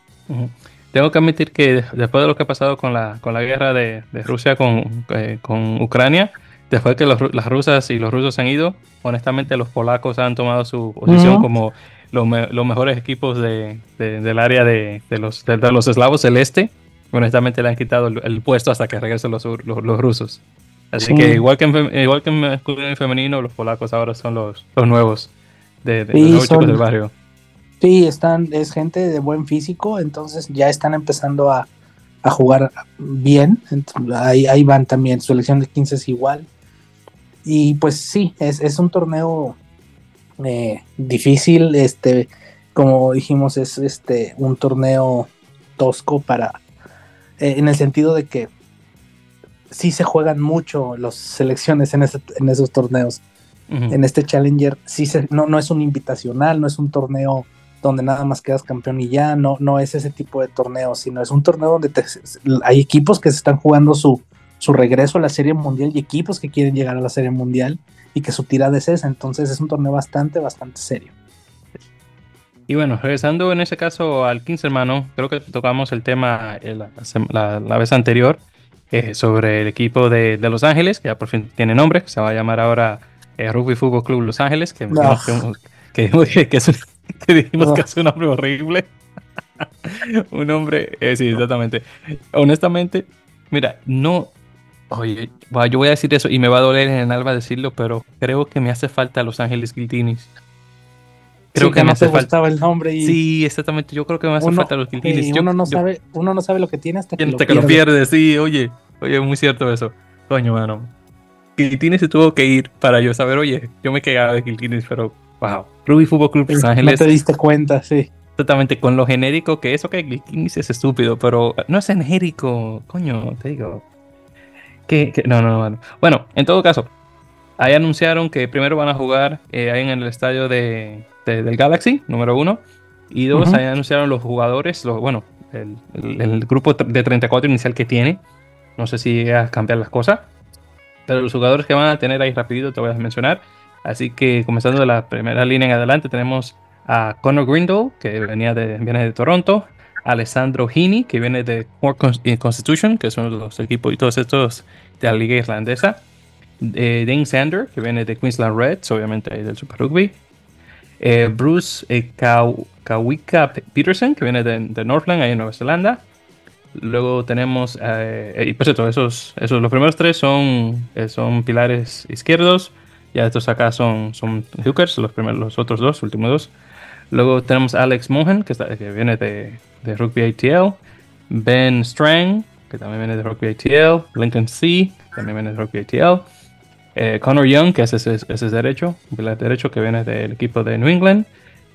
[SPEAKER 1] Tengo que admitir que después de lo que ha pasado con la, con la guerra de, Rusia con, eh, con Ucrania, después que las rusas y los rusos han ido, honestamente los polacos han tomado su posición como los, mejores equipos de, del área de, los, de, los eslavos celeste. Honestamente le han quitado el, puesto hasta que regresen los, los, rusos. Así que igual que en, igual que en femenino, los polacos ahora son los, los nuevos de, los chicos del barrio.
[SPEAKER 2] Sí, están, es gente de buen físico, entonces ya están empezando a, a jugar bien. Ahí, ahí, van también, su selección de 15 es igual. Y pues sí, es, un torneo eh, difícil, este, como dijimos, es este un torneo tosco para, eh, en el sentido de que sí se juegan mucho las selecciones en, en esos torneos. En este Challenger, sí se, no, no es un invitacional, no es un torneo donde nada más quedas campeón y ya, no, no es ese tipo de torneo, sino es un torneo donde hay equipos que se están jugando su, su regreso a la Serie Mundial y equipos que quieren llegar a la Serie Mundial y que su tirada es esa, entonces es un torneo bastante, bastante serio.
[SPEAKER 1] Y bueno, regresando en ese caso al 15 hermano, creo que tocamos el tema eh, la, la, vez anterior eh, sobre el equipo de, de, Los Ángeles, que ya por fin tiene nombre, se va a llamar ahora eh, Rugby Fútbol Club Los Ángeles, que, que, que, es que dijimos que es un nombre horrible. un nombre, sí, exactamente. Honestamente, mira, no, Oye, yo voy a decir eso y me va a doler en el alma decirlo, pero creo que me hace falta Los Ángeles Guiltinis.
[SPEAKER 2] Creo que, me hace falta el nombre y
[SPEAKER 1] sí, exactamente. Yo creo que me hace falta los Guiltinis.
[SPEAKER 2] uno no sabe, uno no sabe lo que tiene hasta que,
[SPEAKER 1] hasta lo, que lo pierde. Sí, oye, oye, muy cierto eso. Coño, mano. Guiltinis se tuvo que ir para yo saber, oye, yo me quedaba de Guiltinis, pero wow. Ruby Fútbol Club Los Ángeles.
[SPEAKER 2] No te diste cuenta, sí.
[SPEAKER 1] Exactamente, con lo genérico que eso que Guiltinis es estúpido, pero no es genérico, coño, te digo. No, no, no. Bueno, en todo caso, ahí anunciaron que primero van a jugar eh, ahí en el estadio de, del Galaxy, número uno. Y dos, ahí anunciaron los jugadores, los, bueno, el, grupo de 34 inicial que tiene. No sé si a cambiar las cosas. Pero los jugadores que van a tener ahí rapidito te voy a mencionar. Así que comenzando de la primera línea en adelante tenemos a Conor Grindle, que venía de, viene de Toronto. Alessandro Heaney, que viene de Constitution, que son los equipos y todos estos de la liga irlandesa. Eh, Dane Sander, que viene de Queensland Reds, obviamente del Super Rugby. Eh, Bruce eh, Kawika Peterson, que viene de, Northland, ahí en Nueva Zelanda. Luego tenemos, eh, y pues esto, esos, esos, los primeros tres son, son pilares izquierdos. Ya estos acá son, son hookers, los, primeros, los otros dos, últimos dos. Luego tenemos Alex Mohan, que, viene de, de Rugby ATL. Ben Strang, que también viene de Rugby ATL. Lincoln C, también viene de Rugby ATL. Eh, Connor Young, que es ese, ese es derecho, derecho que viene del equipo de New England.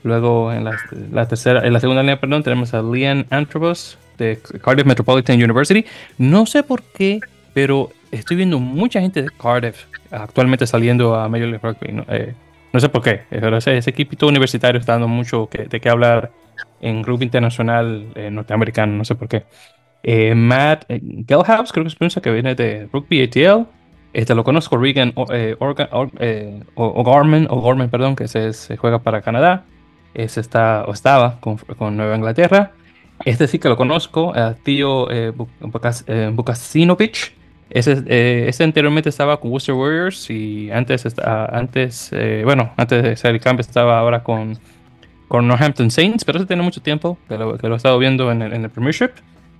[SPEAKER 1] Luego en la, tercera, en la segunda línea, perdón, tenemos a Liam Antrobus de Cardiff Metropolitan University. No sé por qué, pero estoy viendo mucha gente de Cardiff actualmente saliendo a Major League Rugby. Eh, sé por qué, pero ese, ese equipo universitario está dando mucho que, de qué hablar en rugby internacional eh, norteamericano, no sé por qué. Eh, Matt eh, Gelhaus, creo que es que viene de Rugby ATL. Este lo conozco, Regan O'Gorman, O'Gorman, perdón, que se, juega para Canadá. Ese está, o estaba con, con, Nueva Inglaterra. Este sí que lo conozco, tío eh. Ese, ese, anteriormente estaba con Worcester Warriors y antes, antes bueno, antes de ser el cambio estaba ahora con con Northampton Saints, pero ese tiene mucho tiempo que lo, que lo he estado viendo en el, en el, Premiership,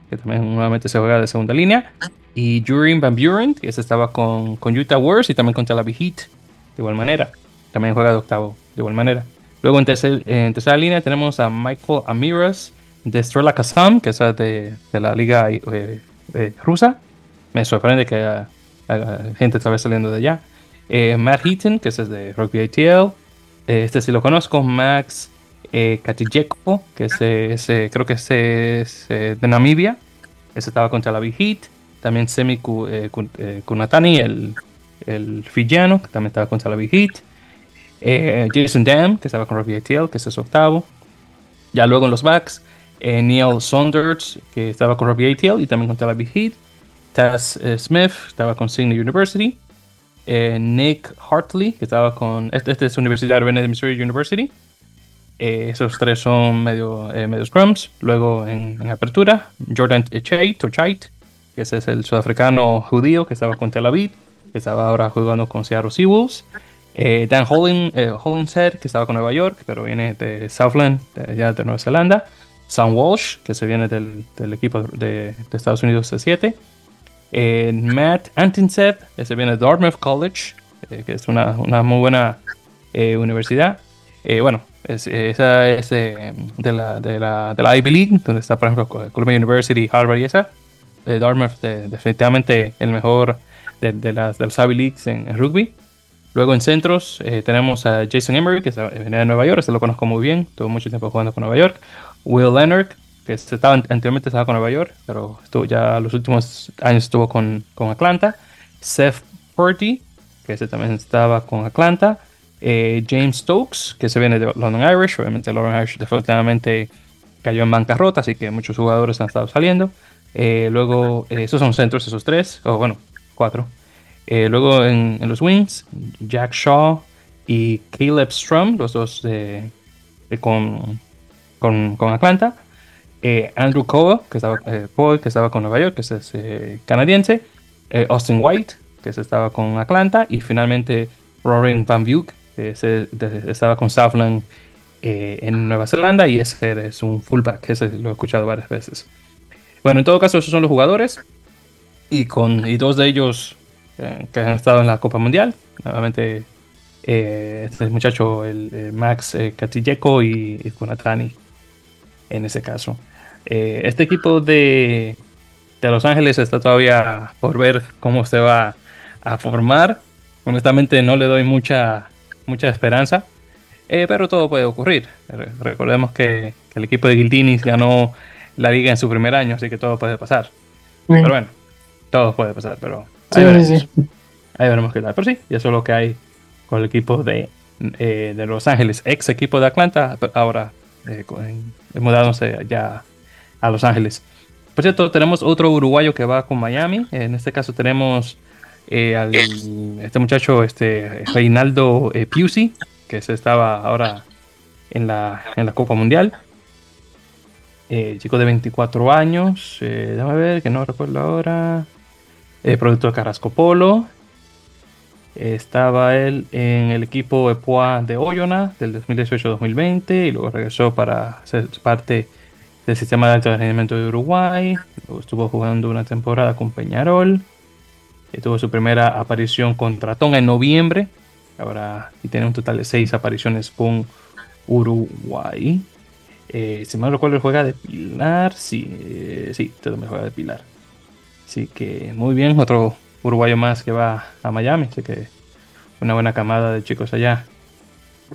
[SPEAKER 1] que también nuevamente se juega de segunda línea. Y Jurin Van Buren, que ese estaba con, con Utah Wars y también con Tel Aviv Heat, de igual manera. También juega de octavo, de igual manera. Luego en, tercer, en tercera línea tenemos a Michael Amiras de Strela Kazam, que es de, de la liga eh, eh, rusa. Me sorprende que haya, gente otra saliendo de allá. Eh, Matt Heaton, que es de Rugby ATL. este sí lo conozco. Max eh, que ese, creo que ese es eh, de Namibia. Ese estaba contra la Heat. También Semi eh, eh, Kunatani, el, el que también estaba contra la Heat. Jason Dam, que estaba con Robbie ATL, que es su octavo. Ya luego en los backs, Neil Saunders, que estaba con Robbie ATL y también contra la Heat. Taz Smith, estaba con Sydney University. Nick Hartley, que estaba con. Este, este es Universidad de Missouri University. Eh, esos tres son medio, eh, medio scrums. Luego en, apertura, Jordan Chait, que ese es el sudafricano judío que estaba con Tel Aviv, que estaba ahora jugando con Seattle Seawolves. Eh, Dan Hollin, eh, que estaba con Nueva York, pero viene de Southland, de, ya de Nueva Zelanda. Sam Walsh, que se viene del, del equipo de, de, Estados Unidos C7. Matt Antinsev, ese viene de Dartmouth College, que es una, una muy buena universidad. bueno, esa es de, la, de, la, de, la, Ivy League, donde está, por ejemplo, Columbia University, Harvard y esa. De Dartmouth, definitivamente el mejor de, de, las, de las Ivy Leagues en, rugby. Luego en centros eh, tenemos a Jason Emery, que viene de Nueva York, este lo conozco muy bien, tuvo mucho tiempo jugando con Nueva York. Will Leonard, que estaba, anteriormente estaba con Nueva York, pero estuvo, ya los últimos años estuvo con, con Atlanta. Seth Purdy, que ese también estaba con Atlanta. Eh, James Stokes, que se viene de London Irish. Obviamente London Irish definitivamente cayó en bancarrota, así que muchos jugadores han estado saliendo. Eh, luego, eh, esos son centros, esos tres, o bueno, cuatro. luego en, los Wings, Jack Shaw y Caleb Strum, los dos con, con, con, Atlanta. Andrew Cole, que estaba, Paul, que estaba con Nueva York, que es canadiense. Austin White, que estaba con Atlanta. Y finalmente Rory Van Buck, ese estaba con Southland eh, en Nueva Zelanda y ese es un fullback, ese lo he escuchado varias veces. Bueno, en todo caso, esos son los jugadores y, con, y dos de ellos eh, que han estado en la Copa Mundial. Nuevamente, eh, este muchacho, el, Max Katilleco y, y Kunatani, en ese caso. este equipo de, de Los Ángeles está todavía por ver cómo se va a formar. Honestamente, no le doy mucha mucha esperanza, eh, pero todo puede ocurrir. Recordemos que, el equipo de Gildinis ganó la liga en su primer año, así que todo puede pasar. Pero bueno, todo puede pasar, pero ahí, veremos. ahí veremos qué tal. Pero sí, eso es lo que hay con el equipo de, eh, de Los Ángeles, ex equipo de Atlanta, ahora eh, mudándose ya a Los Ángeles. Por cierto, tenemos otro uruguayo que va con Miami. En este caso tenemos eh, este muchacho, este Reinaldo eh, Piusi, que se estaba ahora en la, en la Copa Mundial. Eh, chico de 24 años, eh, déjame ver, que no recuerdo ahora. producto de Carrasco Polo. Estaba él en el equipo EPOA de Oyona del 2018-2020 y luego regresó para ser parte del sistema de alto rendimiento de Uruguay. Luego estuvo jugando una temporada con Peñarol tuvo su primera aparición contra Tonga en noviembre. Ahora y tiene un total de seis apariciones con Uruguay. Eh, si me recuerdo, juega de Pilar. Sí, eh, sí, me juega de Pilar. Así que muy bien, otro uruguayo más que va a Miami. Así que una buena camada de chicos allá.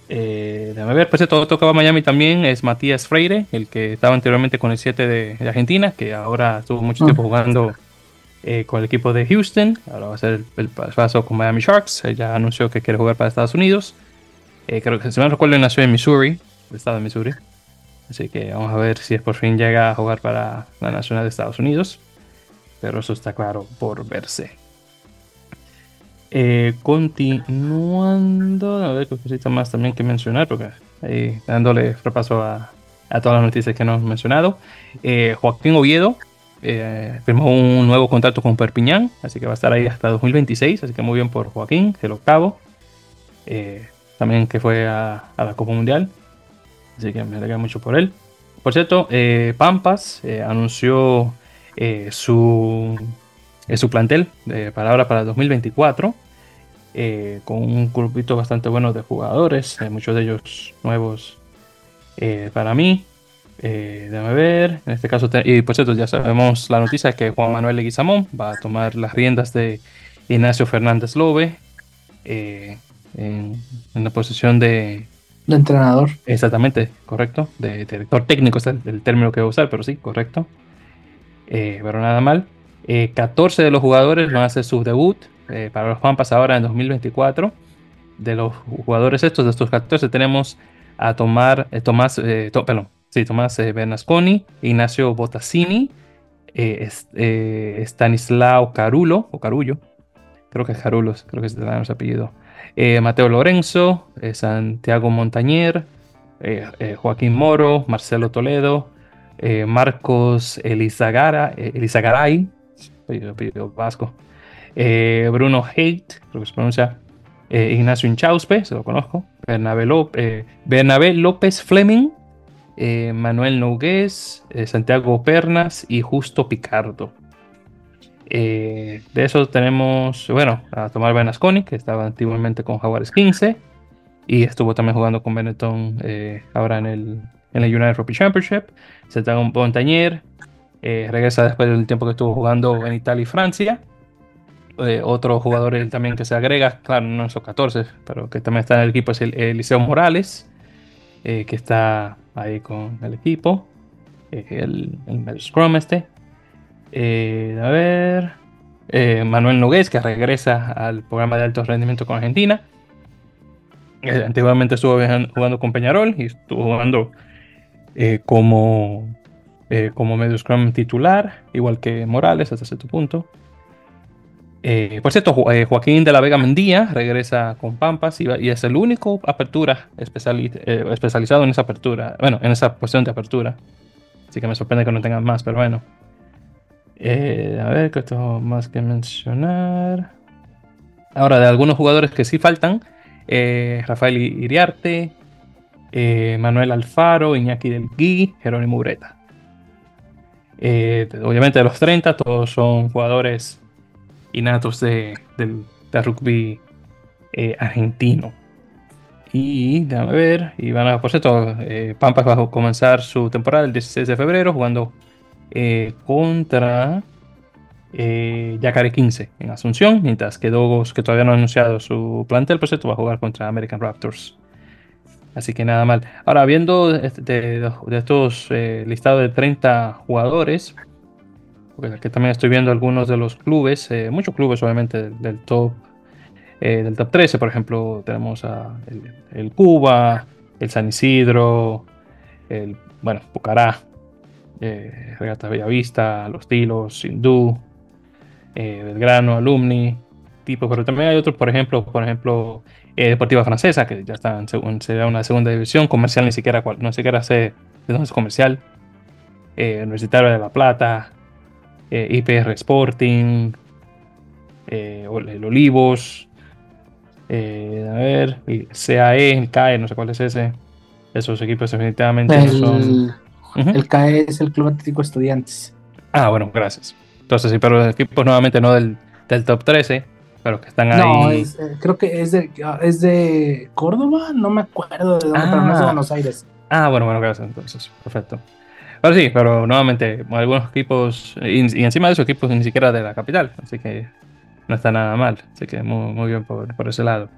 [SPEAKER 1] Eh, déjame ver, pues todo tocaba Miami también es Matías Freire, el que estaba anteriormente con el 7 de, Argentina, que ahora estuvo mucho tiempo ah. jugando eh, con el equipo de Houston. Ahora va a ser el, paso con Miami Sharks. ya anunció que quiere jugar para Estados Unidos. Eh, creo que si me recuerdo nació en Missouri, el estado de Missouri. Así que vamos a ver si es por fin llega a jugar para la Nacional de Estados Unidos. Pero eso está claro por verse. Eh, continuando, a ver qué cosita más también que mencionar, porque ahí dándole repaso a, a todas las noticias que hemos mencionado. Joaquín Oviedo eh, firmó un nuevo contrato con Perpiñán, así que va a estar ahí hasta 2026, así que muy bien por Joaquín, el octavo, eh, también que fue a, la Copa Mundial, así que me alegra mucho por él. Por cierto, eh, Pampas anunció su, su plantel para ahora, para 2024, con un grupito bastante bueno de jugadores, muchos de ellos nuevos para mí. Eh, déjame ver. En este caso, y por cierto, ya sabemos la noticia que Juan Manuel Leguizamón va a tomar las riendas de Ignacio Fernández Lobe eh, en, la posición de.
[SPEAKER 2] De entrenador.
[SPEAKER 1] Exactamente, correcto. De, director técnico es el, término que voy a usar, pero sí, correcto. Eh, pero nada mal. 14 de los jugadores van a hacer su debut para los Pampas ahora en 2024. De los jugadores estos, de estos 14, tenemos a tomar, Tomás, perdón, Sí, Tomás eh, Bernasconi, Ignacio Botasini, eh, eh, Stanislao Carulo, o Carullo, creo que es Carulos, creo que es el apellido. Mateo Lorenzo, Santiago Montañer, Joaquín Moro, Marcelo Toledo, Marcos Elizagara, Elizagaray, apellido, vasco, Bruno Haidt, creo que se pronuncia, Ignacio Inchauspe, se lo conozco, Bernabé, Bernabé López Fleming, eh, Manuel Nogués, eh, Santiago Pernas y Justo Picardo. Eh, de eso tenemos, bueno, a Tomás Benasconi, que estaba antiguamente con Jaguares 15 y estuvo también jugando con Benetton ahora en el, en el United Rugby Championship. Santiago Montañer regresa después del tiempo que estuvo jugando en Italia y Francia. otro jugador también que se agrega, claro, no son 14, pero que también está en el equipo es el Eliseo Morales, que está ahí con el equipo. el, el Scrum este. a ver. Manuel Nogués, que regresa al programa de alto rendimiento con Argentina. antiguamente estuvo jugando con Peñarol y estuvo jugando como eh, como medio scrum titular, igual que Morales hasta cierto punto. Eh, por cierto, eh, Joaquín de la Vega Mendía regresa con Pampas y, es el único apertura especializado en esa apertura, bueno, en esa cuestión de apertura. Así que me sorprende que no tengan más, pero bueno. a ver, ¿qué tengo más que mencionar? Ahora, de algunos jugadores que sí faltan, Rafael Iriarte, Manuel Alfaro, Iñaki del Gui, Jerónimo Ureta. Eh, obviamente de los 30, todos son jugadores innatos de, del, rugby eh, argentino. Y déjame ver, y van a, por cierto, eh, Pampas va a comenzar su temporada el 16 de febrero jugando contra Yacare 15 en Asunción, mientras que Dogos, que todavía no ha anunciado su plantel, por cierto, va a jugar contra American Raptors. Así que nada mal. Ahora, viendo de, de, estos eh, listados de 30 jugadores, porque aquí también estoy viendo algunos de los clubes, eh, muchos clubes obviamente del, top eh, del top 13, por ejemplo, tenemos a el, Cuba, el San Isidro, el, bueno, Pucará, Regata Bellavista, Los Tilos, Hindú, Belgrano, Alumni, tipo, pero también hay otros, por ejemplo, por ejemplo, eh, Deportiva Francesa, que ya está en sería una segunda división, comercial ni siquiera, no siquiera sé de dónde es comercial, eh, Universitario de La Plata, eh, IPR Sporting, el Olivos, a ver, CAE, el CAE, no sé cuál es ese, esos equipos definitivamente
[SPEAKER 2] el, son... El CAE es el Club Atlético Estudiantes.
[SPEAKER 1] Ah, bueno, gracias. Entonces sí, pero el equipo nuevamente no del, del top 13, pero que están ahí.
[SPEAKER 2] No, eh, creo que es de, es de Córdoba, no me acuerdo de dónde, pero no es de ah. Buenos Aires.
[SPEAKER 1] Ah, bueno, bueno, gracias entonces, perfecto. Pero sí, pero nuevamente, algunos equipos, y, encima de esos equipos ni siquiera de la capital, así que no está nada mal, así que muy, muy bien por, por, ese lado.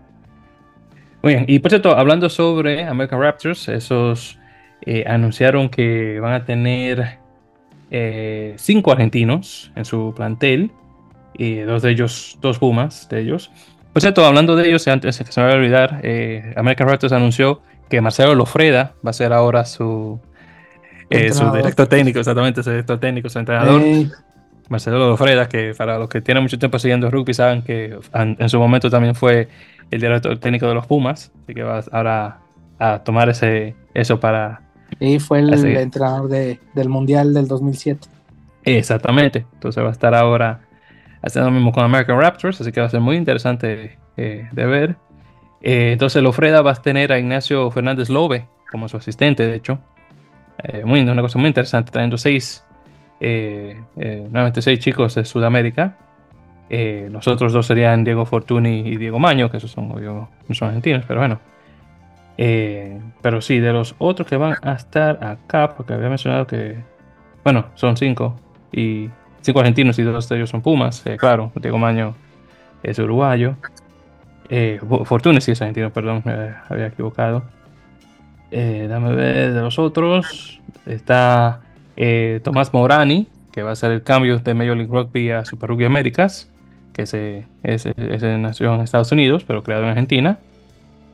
[SPEAKER 1] Muy bien, y por cierto, hablando sobre American Raptors, esos eh, anunciaron que van a tener eh, cinco argentinos en su plantel, y dos de ellos, dos Pumas de ellos. Por cierto, hablando de ellos, antes que se me vaya a olvidar, eh, American Raptors anunció que Marcelo Lofreda va a ser ahora su, eh, su director técnico, exactamente, su director técnico, su entrenador. Marcelo Lofreda, que para los que tienen mucho tiempo siguiendo rugby saben que en su momento también fue el director técnico de los Pumas, así que va ahora a tomar ese, eso para...
[SPEAKER 2] Y fue el entrenador de, del Mundial del 2007.
[SPEAKER 1] Exactamente, entonces va a estar ahora haciendo lo mismo con American Raptors, así que va a ser muy interesante eh, de ver. Eh, entonces, Lofreda va a tener a Ignacio Fernández Lobe como su asistente, de hecho. Eh, muy, una cosa muy interesante, trayendo seis, nuevamente seis chicos de Sudamérica. los otros dos serían Diego Fortuny y Diego Maño, que esos son, obvio, no son argentinos, pero bueno. pero sí, de los otros que van a estar acá, porque había mencionado que, bueno, son cinco. Y cinco argentinos y dos de ellos son Pumas, eh, claro, Diego Maño es uruguayo. Eh, Fortuna sí es argentino, perdón, me había equivocado. Eh, dame ver de los otros. Está eh, Tomás Morani, que va a ser el cambio de Major League Rugby a Super Rugby Américas, que se, nació en Estados Unidos, pero creado en Argentina.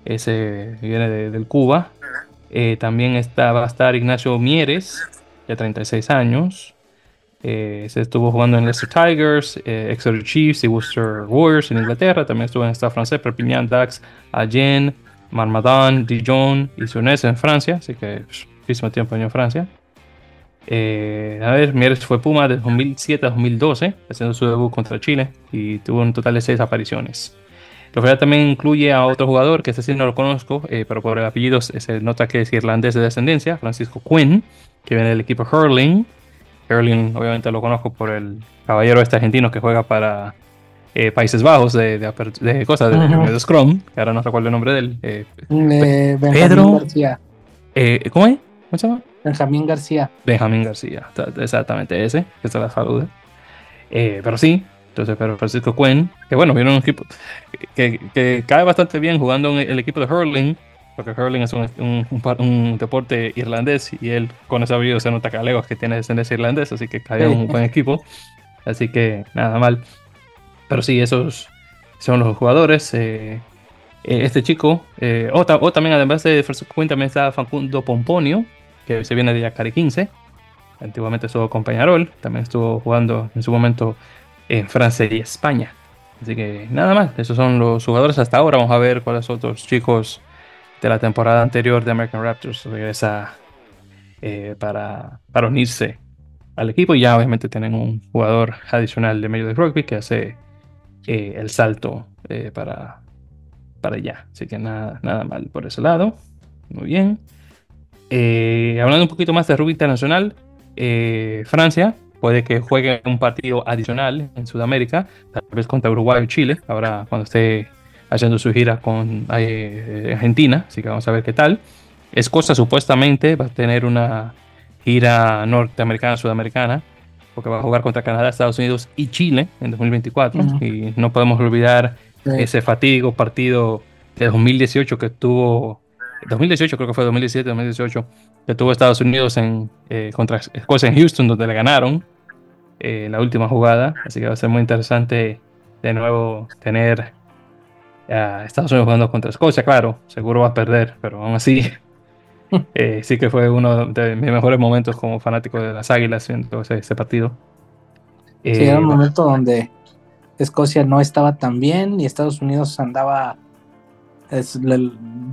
[SPEAKER 1] Ese viene del Cuba. también está, va a estar Ignacio Mieres, de 36 años. Eh, se estuvo jugando en Leicester Tigers, eh, Exeter Chiefs y Worcester Warriors en Inglaterra. También estuvo en el Stade francés, Perpignan, Dax, Agen, Marmadan, Dijon y Sounès en Francia. Así que pues, muchísimo tiempo en Francia. Eh, a ver, Mieres fue Puma de 2007 a 2012, haciendo su debut contra Chile y tuvo un total de 6 apariciones. Lo también incluye a otro jugador, que este sí no lo conozco, pero por el apellido se nota que es irlandés de descendencia, Francisco Quinn, que viene del equipo Hurling, Erling, obviamente lo conozco por el caballero este argentino que juega para eh, Países Bajos de, de, cosas, de, Scrum, que ahora no recuerdo el nombre de él. Eh,
[SPEAKER 2] Pedro García.
[SPEAKER 1] Eh, ¿Cómo es? ¿Cómo se llama?
[SPEAKER 2] Benjamín García.
[SPEAKER 1] Benjamín García, exactamente ese, que se la salude. pero sí, entonces, pero Francisco Cuen, que bueno, viene un equipo que, que, cae bastante bien jugando en el equipo de Hurling, porque curling es un, deporte irlandés y él con ese abrigo se nota que que tiene descendencia irlandesa, así que cae un buen equipo. Así que nada mal. Pero sí, esos son los jugadores. Eh, eh, este chico, eh, o, también además de First Queen, también está Facundo Pomponio, que se viene de Yacari 15. Antiguamente estuvo con Peñarol, también estuvo jugando en su momento en Francia y España. Así que nada más, esos son los jugadores hasta ahora. Vamos a ver cuáles otros chicos de la temporada anterior de American Raptors regresa para, para unirse al equipo. Y ya obviamente tienen un jugador adicional de medio de rugby que hace eh, el salto eh, para, para allá. Así que nada, nada mal por ese lado. Muy bien. Eh, hablando un poquito más de rugby internacional, Francia puede que juegue un partido adicional en Sudamérica, tal vez contra Uruguay o Chile, ahora cuando esté haciendo su gira con Argentina, así que vamos a ver qué tal. Escocia supuestamente va a tener una gira norteamericana, sudamericana, porque va a jugar contra Canadá, Estados Unidos y Chile en 2024. Y no podemos olvidar ese fatigo partido de 2018 que tuvo, 2018 creo que fue 2017, 2018, que tuvo Estados Unidos en, eh, contra Escocia en Houston, donde le ganaron eh, la última jugada. Así que va a ser muy interesante de nuevo tener a Estados Unidos jugando contra Escocia. Claro, seguro va a perder, pero aún así Eh, sí que fue uno de mis mejores momentos como fanático de las Águilas viendo ese, partido.
[SPEAKER 2] sí, era un eh, momento donde Escocia no estaba tan bien y Estados Unidos andaba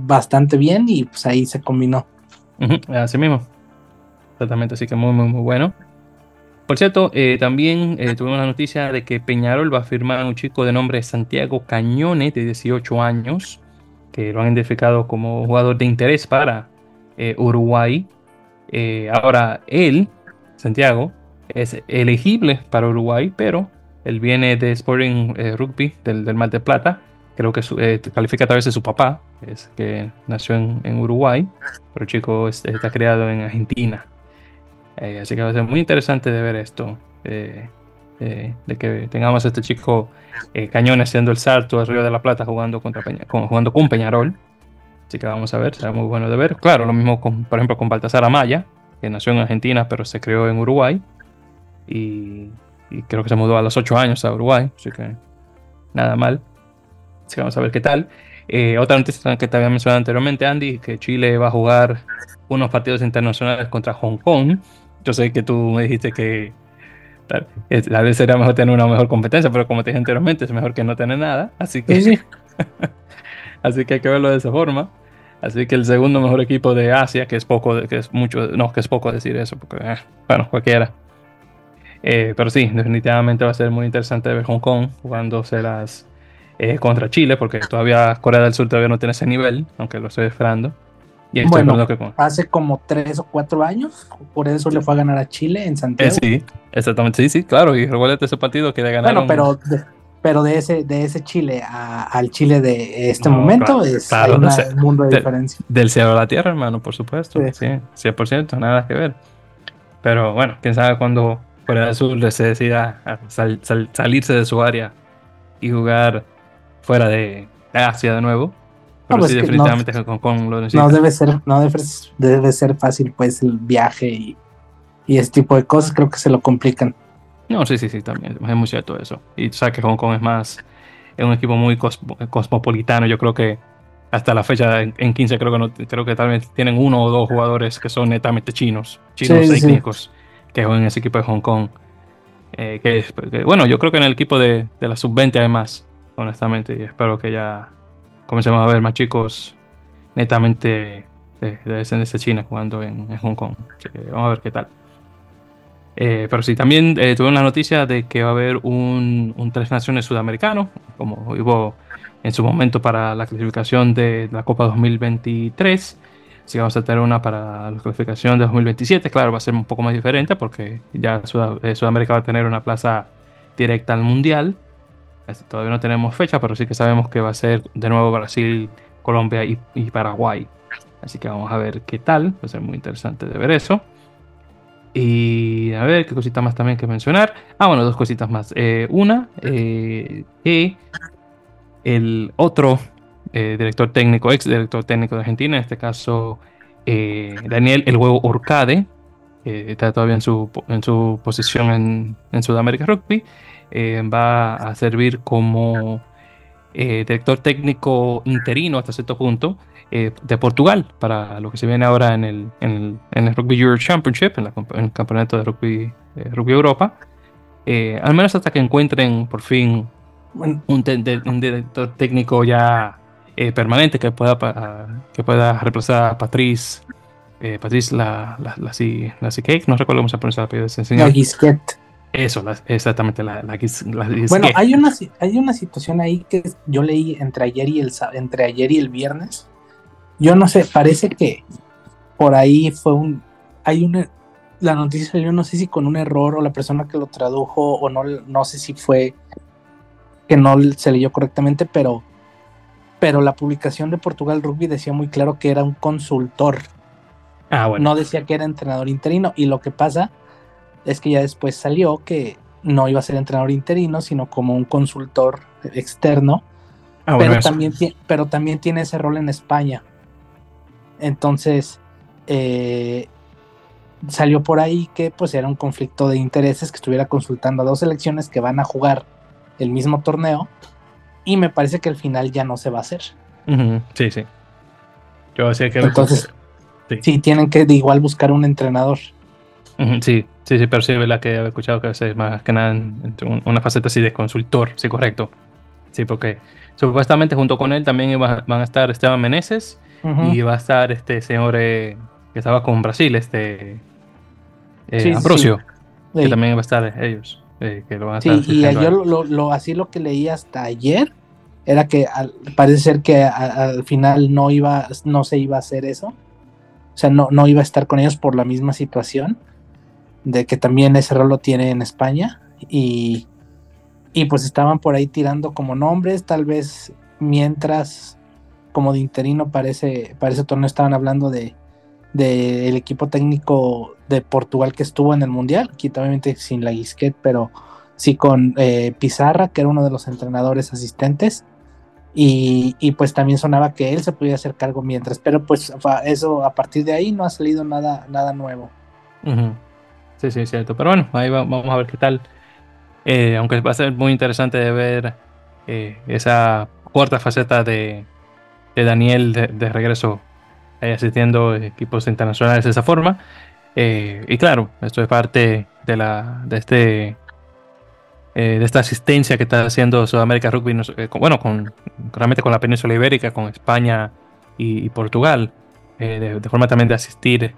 [SPEAKER 2] bastante bien y pues ahí se combinó.
[SPEAKER 1] así mismo. Exactamente, así que muy, muy, muy bueno. Por cierto, eh, también tuvimos la noticia de que Peñarol va a firmar a un chico de nombre Santiago Cañone, de 18 años, que lo han identificado como jugador de interés para eh, Uruguay. Eh, ahora, él, Santiago, es elegible para Uruguay, pero él viene de Sporting eh, Rugby del, del, Mar de Plata. Creo que califica a través de su papá, es que nació en, Uruguay, pero el chico está criado en Argentina. Así que va a ser muy interesante de ver esto. de que tengamos a este chico cañón haciendo el salto al Río de la Plata jugando, contra jugando con Peñarol. Así que vamos a ver, será muy bueno de ver. Claro, lo mismo con, por ejemplo, con Baltasar Amaya, que nació en Argentina, pero se crió en Uruguay. Y, creo que se mudó a los 8 años a Uruguay, así que nada mal. Así que vamos a ver qué tal. Eh, otra noticia que te había mencionado anteriormente, Andy, que Chile va a jugar unos partidos internacionales contra Hong Kong. Yo sé que tú me dijiste que tal, vez sería mejor tener una mejor competencia, pero como te dije anteriormente, es mejor que no tener nada. Así que sí. Así que hay que verlo de esa forma. Así que el segundo mejor equipo de Asia, que es poco, que es mucho, no, que es poco decir eso, porque, eh, bueno, cualquiera. Eh, pero sí, definitivamente va a ser muy interesante ver Hong Kong jugándose las eh, contra Chile, porque todavía Corea del Sur todavía no tiene ese nivel, aunque lo estoy esperando.
[SPEAKER 2] Y bueno, que hace como tres o cuatro años, por eso le fue a ganar a Chile en Santiago.
[SPEAKER 1] sí, exactamente, sí, sí, claro, y recuerda ese partido que le ganaron.
[SPEAKER 2] Bueno, pero pero de ese, de ese Chile al Chile de este momento es un mundo de, diferencia.
[SPEAKER 1] Del cielo a la tierra, hermano, por supuesto. Sí. 100%, nada que ver. Pero bueno, quién sabe cuando Corea del Sur se decida salirse de su área y jugar fuera de Asia de nuevo. Pero
[SPEAKER 2] pues
[SPEAKER 1] sí, definitivamente
[SPEAKER 2] no, con, lo No debe ser, no debe, debe, ser fácil, pues, el viaje y, y ese tipo de cosas. Creo que se lo complican.
[SPEAKER 1] No, sí, sí, sí, también. Es muy cierto eso. Y sabes que Hong Kong es más. Es un equipo muy cosmopolitano. Yo creo que hasta la fecha en 15 creo que no, creo que tal vez tienen uno o dos jugadores que son netamente chinos, chinos técnicos, que juegan en ese equipo de Hong Kong. Eh, que, bueno, yo creo que en el equipo de, de la sub-20 hay más, honestamente, y espero que ya comencemos a ver más chicos netamente de, de descendencia china jugando en, en Hong Kong. Así que vamos a ver qué tal. Eh, pero sí, también eh, tuve una noticia de que va a haber un, Tres Naciones sudamericano, como hubo en su momento para la clasificación de la Copa 2023. Así que vamos a tener una para la clasificación de 2027. Claro, va a ser un poco más diferente porque ya eh, Sudamérica va a tener una plaza directa al Mundial. Todavía no tenemos fecha, pero sí que sabemos que va a ser de nuevo Brasil, Colombia y, Paraguay. Así que vamos a ver qué tal. Va a ser muy interesante de ver eso. Y a ver, qué cosita más también que mencionar. Ah, bueno, dos cositas más. Eh, una, eh, el otro director técnico, ex director técnico de Argentina, en este caso Daniel El Huevo Orcade, que está todavía en su, en su posición en Sudamérica Rugby, va a servir como director técnico interino hasta cierto punto eh, de Portugal para lo que se viene ahora en el, en el, Rugby Europe Championship, en, el campeonato de rugby, rugby Europa. Eh, al menos hasta que encuentren por fin un, un director técnico ya eh, permanente que pueda, que pueda reemplazar a Patrice. Patrice la, la, la, la, no recuerdo cómo se pronuncia la apellido de
[SPEAKER 2] La Gisquet.
[SPEAKER 1] Eso, exactamente, la, la,
[SPEAKER 2] Bueno, hay una, hay una situación ahí que yo leí entre ayer y el, entre ayer y el viernes, yo no sé, parece que por ahí fue un, hay una, la noticia salió no sé si con un error o la persona que lo tradujo o no, no sé si fue que no se leyó correctamente, pero, pero la publicación de Portugal Rugby decía muy claro que era un consultor. Ah, bueno. No decía que era entrenador interino y lo que pasa es que ya después salió que no iba a ser entrenador interino, sino como un consultor externo. Ah, pero, también, pero también tiene ese rol en España. Entonces, eh, salió por ahí que pues era un conflicto de intereses que estuviera consultando a dos selecciones que van a jugar el mismo torneo y me parece que al final ya no se va a hacer.
[SPEAKER 1] Sí, sí. Yo decía que
[SPEAKER 2] entonces sí. tienen que de igual buscar un entrenador.
[SPEAKER 1] Sí, sí, sí, pero sí, la que había escuchado que es más que nada en, una faceta así de consultor, sí, correcto. Sí, porque supuestamente junto con él también van a estar Esteban Meneses y va a estar este señor eh, que estaba con Brasil, este eh, Ambrosio, que también va a estar ellos. Eh, que lo van a
[SPEAKER 2] sí, y yo lo, así lo que leí hasta ayer era que parece ser que al final no iba, no se iba a hacer eso. O sea, no, no iba a estar con ellos por la misma situación. De que también ese rol lo tiene en España. Y, y pues estaban por ahí tirando como nombres. Tal vez mientras como de interino para ese, torneo estaban hablando de del equipo técnico de Portugal que estuvo en el Mundial, aquí obviamente sin la Guisquet, pero sí con eh, Pizarra, que era uno de los entrenadores asistentes, y, pues también sonaba que él se podía hacer cargo mientras, pero pues eso a partir de ahí no ha salido nada, nada nuevo.
[SPEAKER 1] Sí, sí, cierto, pero bueno, ahí vamos a ver qué tal, eh, aunque va a ser muy interesante de ver eh, esa cuarta faceta de, de Daniel de, regreso asistiendo equipos internacionales de esa forma. Eh, y claro, esto es parte de la de este eh, de esta asistencia que está haciendo Sudamérica Rugby, eh, bueno, con realmente con la península ibérica, con España y, Portugal, de, forma también de asistir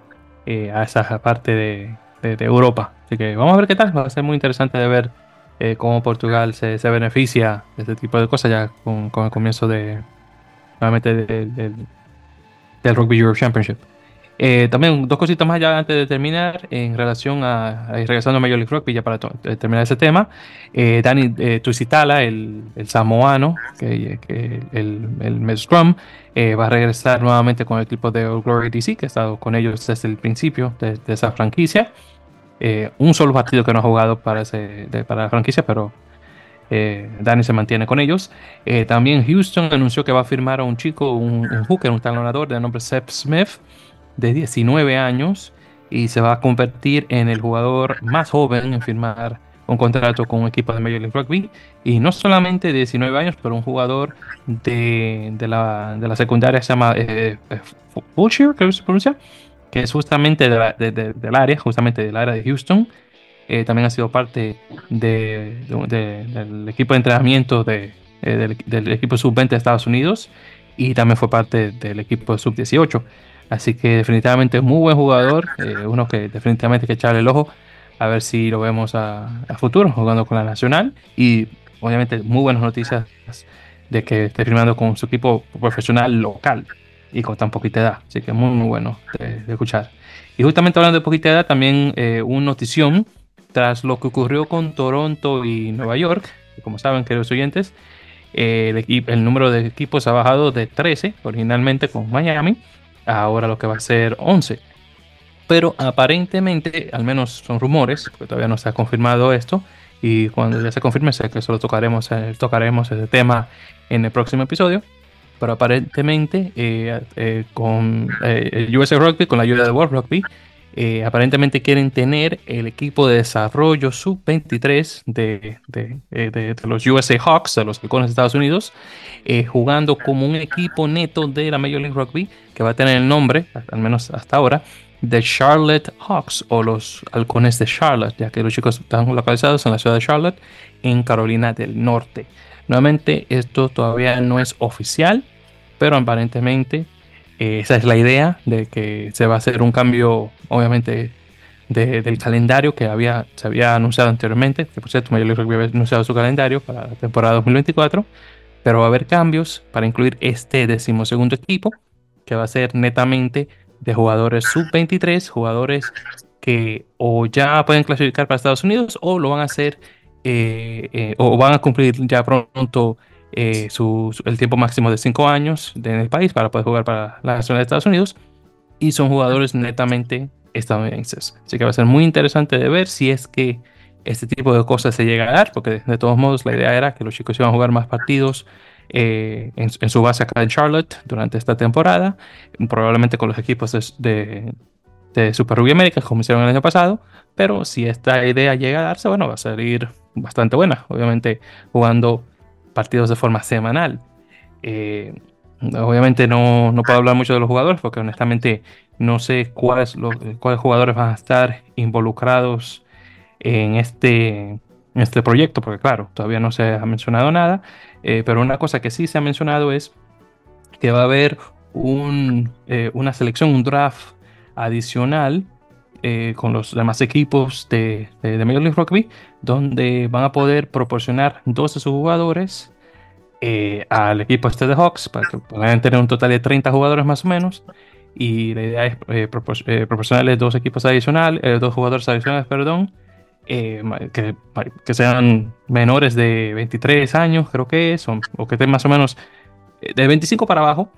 [SPEAKER 1] a esa parte de, Europa. Así que vamos a ver qué tal, va a ser muy interesante de ver cómo Portugal se, beneficia de este tipo de cosas ya con el comienzo de, nuevamente del, Rugby Europe Championship. Eh, también dos cositas más ya antes de terminar en relación a, regresando a Major League Rugby ya para eh, terminar ese tema eh, Dani eh, Tuisitala el, el, samoano que, que el, el Scrum va a regresar nuevamente con el equipo de All Glory DC que ha estado con ellos desde el principio de, esa franquicia un solo partido que no ha jugado para, ese, para la franquicia pero eh, Dani se mantiene con ellos. Eh, también Houston anunció que va a firmar a un chico, un, hooker, un talonador de nombre Seth Smith, de 19 años, y se va a convertir en el jugador más joven en firmar un contrato con un equipo de Major League Rugby. Y no solamente de 19 años, pero un jugador de, la, de la, secundaria se llama eh, eh creo que se pronuncia, que es justamente del área, justamente del área de Houston. Eh, también ha sido parte del equipo de entrenamiento de, eh, del, equipo sub-20 de Estados Unidos y también fue parte del equipo sub-18. Así que definitivamente es muy buen jugador, eh, uno que definitivamente hay que echarle el ojo a ver si lo vemos a, futuro jugando con la Nacional y obviamente muy buenas noticias de que esté firmando con su equipo profesional local y con tan poquita edad. Así que muy, muy bueno de, escuchar. Y justamente hablando de poquita edad, también eh, una notición tras lo que ocurrió con Toronto y Nueva York, como saben, queridos oyentes, el, el, número de equipos ha bajado de 13 originalmente con Miami, ahora lo que va a ser 11. Pero aparentemente, al menos son rumores, porque todavía no se ha confirmado esto, y cuando ya se confirme, sé que solo tocaremos, tocaremos ese tema en el próximo episodio. pero aparentemente con el USA Rugby, con la ayuda de World Rugby, aparentemente quieren tener el equipo de desarrollo sub-23 de, de, los USA Hawks, de los halcones de Estados Unidos, jugando como un equipo neto de la Major League Rugby, que va a tener el nombre, al menos hasta ahora, de Charlotte Hawks o los halcones de Charlotte, ya que los chicos están localizados en la ciudad de Charlotte, en Carolina del Norte. Nuevamente, esto todavía no es oficial, pero aparentemente eh, esa es la idea de que se va a hacer un cambio, obviamente, del calendario que había, se había anunciado anteriormente, que por cierto, Major League había anunciado su calendario para la temporada 2024, pero va a haber cambios para incluir este decimosegundo equipo, que va a ser netamente de jugadores sub-23, jugadores que o ya pueden clasificar para Estados Unidos o lo van a hacer eh, eh, o van a cumplir ya pronto eh, su, el tiempo máximo de 5 años en el país para poder jugar para la nacional de Estados Unidos y son jugadores netamente estadounidenses. Así que va a ser muy interesante de ver si es que este tipo de cosas se llega a dar, porque de todos modos la idea era que los chicos iban a jugar más partidos eh, en, su base acá en Charlotte durante esta temporada, probablemente con los equipos de, Super Rugby América, como hicieron el año pasado, pero si esta idea llega a darse, bueno, va a salir bastante buena, obviamente jugando partidos de forma semanal. Eh, obviamente no, no, puedo hablar mucho de los jugadores porque honestamente no sé cuáles, los, cuáles jugadores van a estar involucrados en este, en este proyecto, porque claro, todavía no se ha mencionado nada. Eh, pero una cosa que sí se ha mencionado es que va a haber un, eh, una selección, un draft adicional eh, con los demás equipos de, de, Major League Rugby, donde van a poder proporcionar dos de sus jugadores al equipo este de Hawks, para que puedan tener un total de 30 jugadores más o menos. Y la idea es proporcionarles dos equipos adicionales, dos jugadores adicionales, perdón, eh, que, que, sean menores de 23 años, creo que son, o que estén más o menos eh, de 25 para abajo,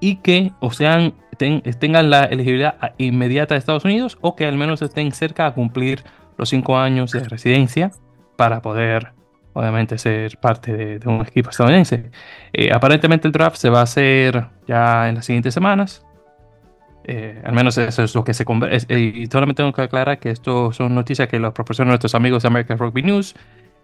[SPEAKER 1] y que o sean, tengan la elegibilidad inmediata de Estados Unidos, o que al menos estén cerca a cumplir los 5 años de residencia para poder, obviamente, ser parte de, un equipo estadounidense. Eh, aparentemente el draft se va a hacer ya en las siguientes semanas. Eh, al menos eso es lo que se conversa. Y solamente tengo que aclarar que esto son noticias que los proporcionan nuestros amigos de American Rugby News.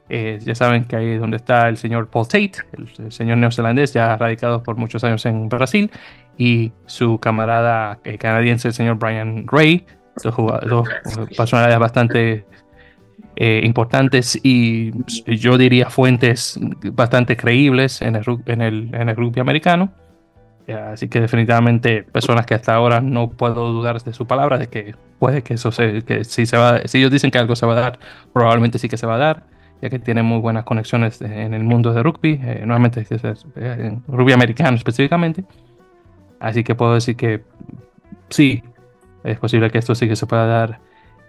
[SPEAKER 1] Eh, ya saben que ahí donde está el señor Paul Tate, el, señor neozelandés ya radicado por muchos años en Brasil, y su camarada eh, canadiense, el señor Brian Gray, dos, dos personalidades bastante importantes y yo diría fuentes bastante creíbles en el, en el, en el rugby americano. Así que definitivamente personas que hasta ahora no puedo dudar de su palabra, de que puede que eso se, que si se va, si ellos dicen que algo se va a dar, probablemente sí que se va a dar, que tienen muy buenas conexiones en el mundo de rugby, eh, nuevamente eh, en rugby americano específicamente. Así que puedo decir que sí, es posible que esto sí que se pueda dar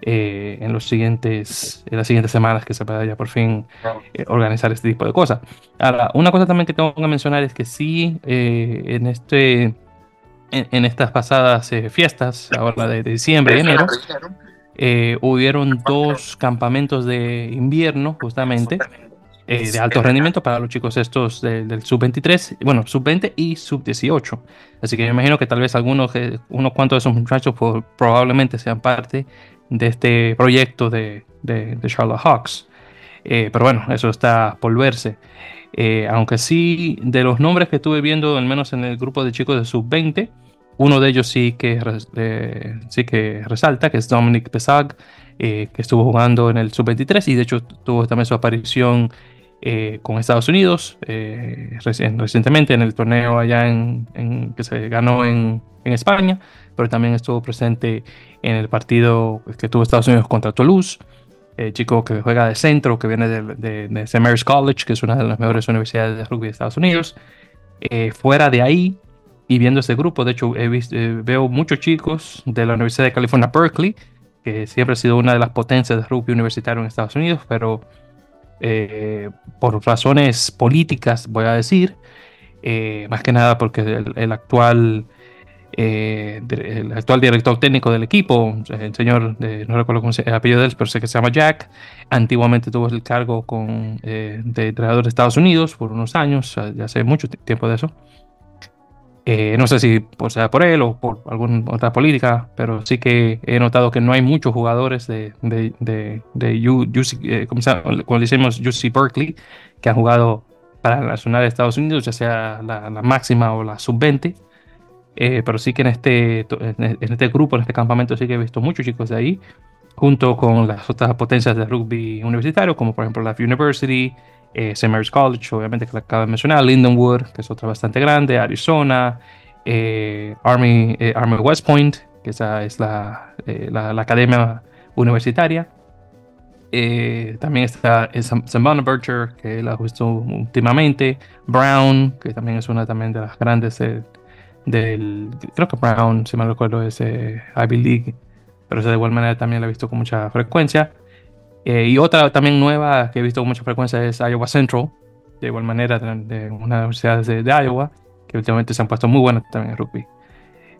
[SPEAKER 1] eh, en, los siguientes, en las siguientes semanas que se pueda ya por fin eh, organizar este tipo de cosas. Ahora, una cosa también que tengo que mencionar es que sí, eh, en, este, en, estas pasadas fiestas, ahora de, diciembre y enero, hubieron dos campamentos de invierno justamente. de alto rendimiento para los chicos estos del sub-23, bueno, sub-20 y sub-18. Así que yo imagino que tal vez algunos, unos cuantos de esos muchachos probablemente sean parte de este proyecto de, de, Charlotte Hawks. Eh, pero bueno, eso está por verse. Eh, aunque sí, de los nombres que estuve viendo, al menos en el grupo de chicos de sub-20, uno de ellos sí que, eh, sí que resalta, que es Dominic Pesag, que estuvo jugando en el sub-23 y de hecho tuvo también su aparición con Estados Unidos recientemente en el torneo allá en, que se ganó en, en España pero también estuvo presente en el partido que tuvo Estados Unidos contra Toulouse. Eh, chico que juega de centro, que viene de, de. Mary's College, que es una de las mejores universidades de rugby de Estados Unidos. Eh, fuera de ahí, y viendo este grupo, de hecho, he visto, eh, veo muchos chicos de la Universidad de California, Berkeley, que siempre ha sido una de las potencias de rugby universitario en Estados Unidos, pero por razones políticas, voy a decir, más que nada porque el actual eh, el actual director técnico del equipo, el señor, no recuerdo cómo se el apellido de él, pero sé que se llama Jack. Antiguamente tuvo el cargo con, eh, de entrenador de Estados Unidos por unos años, ya hace mucho tiempo de eso. Eh, no sé si por, sea por él o por alguna otra política, pero sí que he notado que no hay muchos jugadores de, de, de, de UC, eh, como decimos, UC Berkeley, que han jugado para la Nacional de Estados Unidos, ya sea la, la máxima o la sub-20. Eh, pero sí que en este, en este grupo, en este campamento, sí que he visto muchos chicos de ahí, junto con las otras potencias de rugby universitario, como por ejemplo la University, eh, St. Mary's College, obviamente que la acabo de mencionar, Lindenwood, que es otra bastante grande, Arizona, eh, Army, eh, Army West Point, que esa es la, la, academia universitaria. también está St. Bonaventure, que la visto últimamente, Brown, que también es una también de las grandes del, creo que Brown, si mal recuerdo, es Ivy League, pero de igual manera también la he visto con mucha frecuencia. Eh, y otra también nueva que he visto con mucha frecuencia es Iowa Central, de igual manera de, una universidad de, de, Iowa, que últimamente se han puesto muy buenas también en rugby.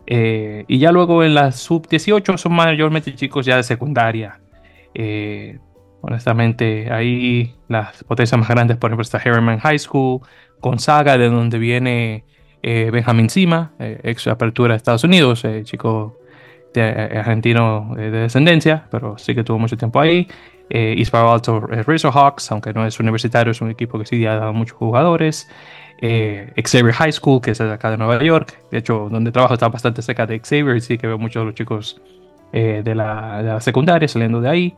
[SPEAKER 1] Eh, y ya luego en la sub-18 son mayormente chicos ya de secundaria. Eh, honestamente, ahí las potencias más grandes, por ejemplo, está Harriman High School, Gonzaga, de donde viene Benjamin Sima, ex apertura de Estados Unidos, chico de, argentino de descendencia, pero sí que tuvo mucho tiempo ahí eh, Palo Alto Razorhawks, aunque no es universitario, es un equipo que sí ha dado muchos jugadores. Eh, Xavier High School, que es acá de Nueva York. De hecho, donde trabajo está bastante cerca de Xavier, sí que veo muchos de los chicos eh, de, la, de, la, secundaria saliendo de ahí.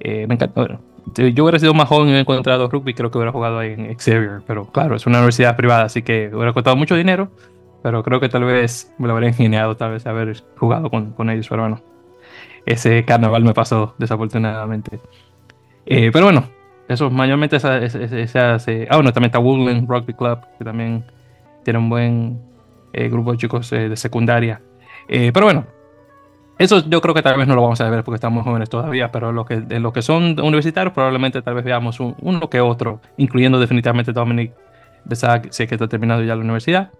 [SPEAKER 1] Eh, me encanta. Bueno, yo hubiera sido más joven y hubiera encontrado rugby, creo que hubiera jugado ahí en Xavier, pero claro, es una universidad privada, así que hubiera costado mucho dinero, pero creo que tal vez me lo habría ingeniado, tal vez haber jugado con, con ellos, pero bueno ese carnaval me pasó desafortunadamente. Eh, pero bueno, eso mayormente esas, eh, ah bueno, también está Woodland Rugby Club, que también tiene un buen eh, grupo de chicos de secundaria. pero bueno, eso yo creo que tal vez no lo vamos a ver porque estamos jóvenes todavía, pero lo que, de lo que son universitarios probablemente tal vez veamos uno que otro, incluyendo definitivamente Dominic Besac, es que está terminado ya la universidad.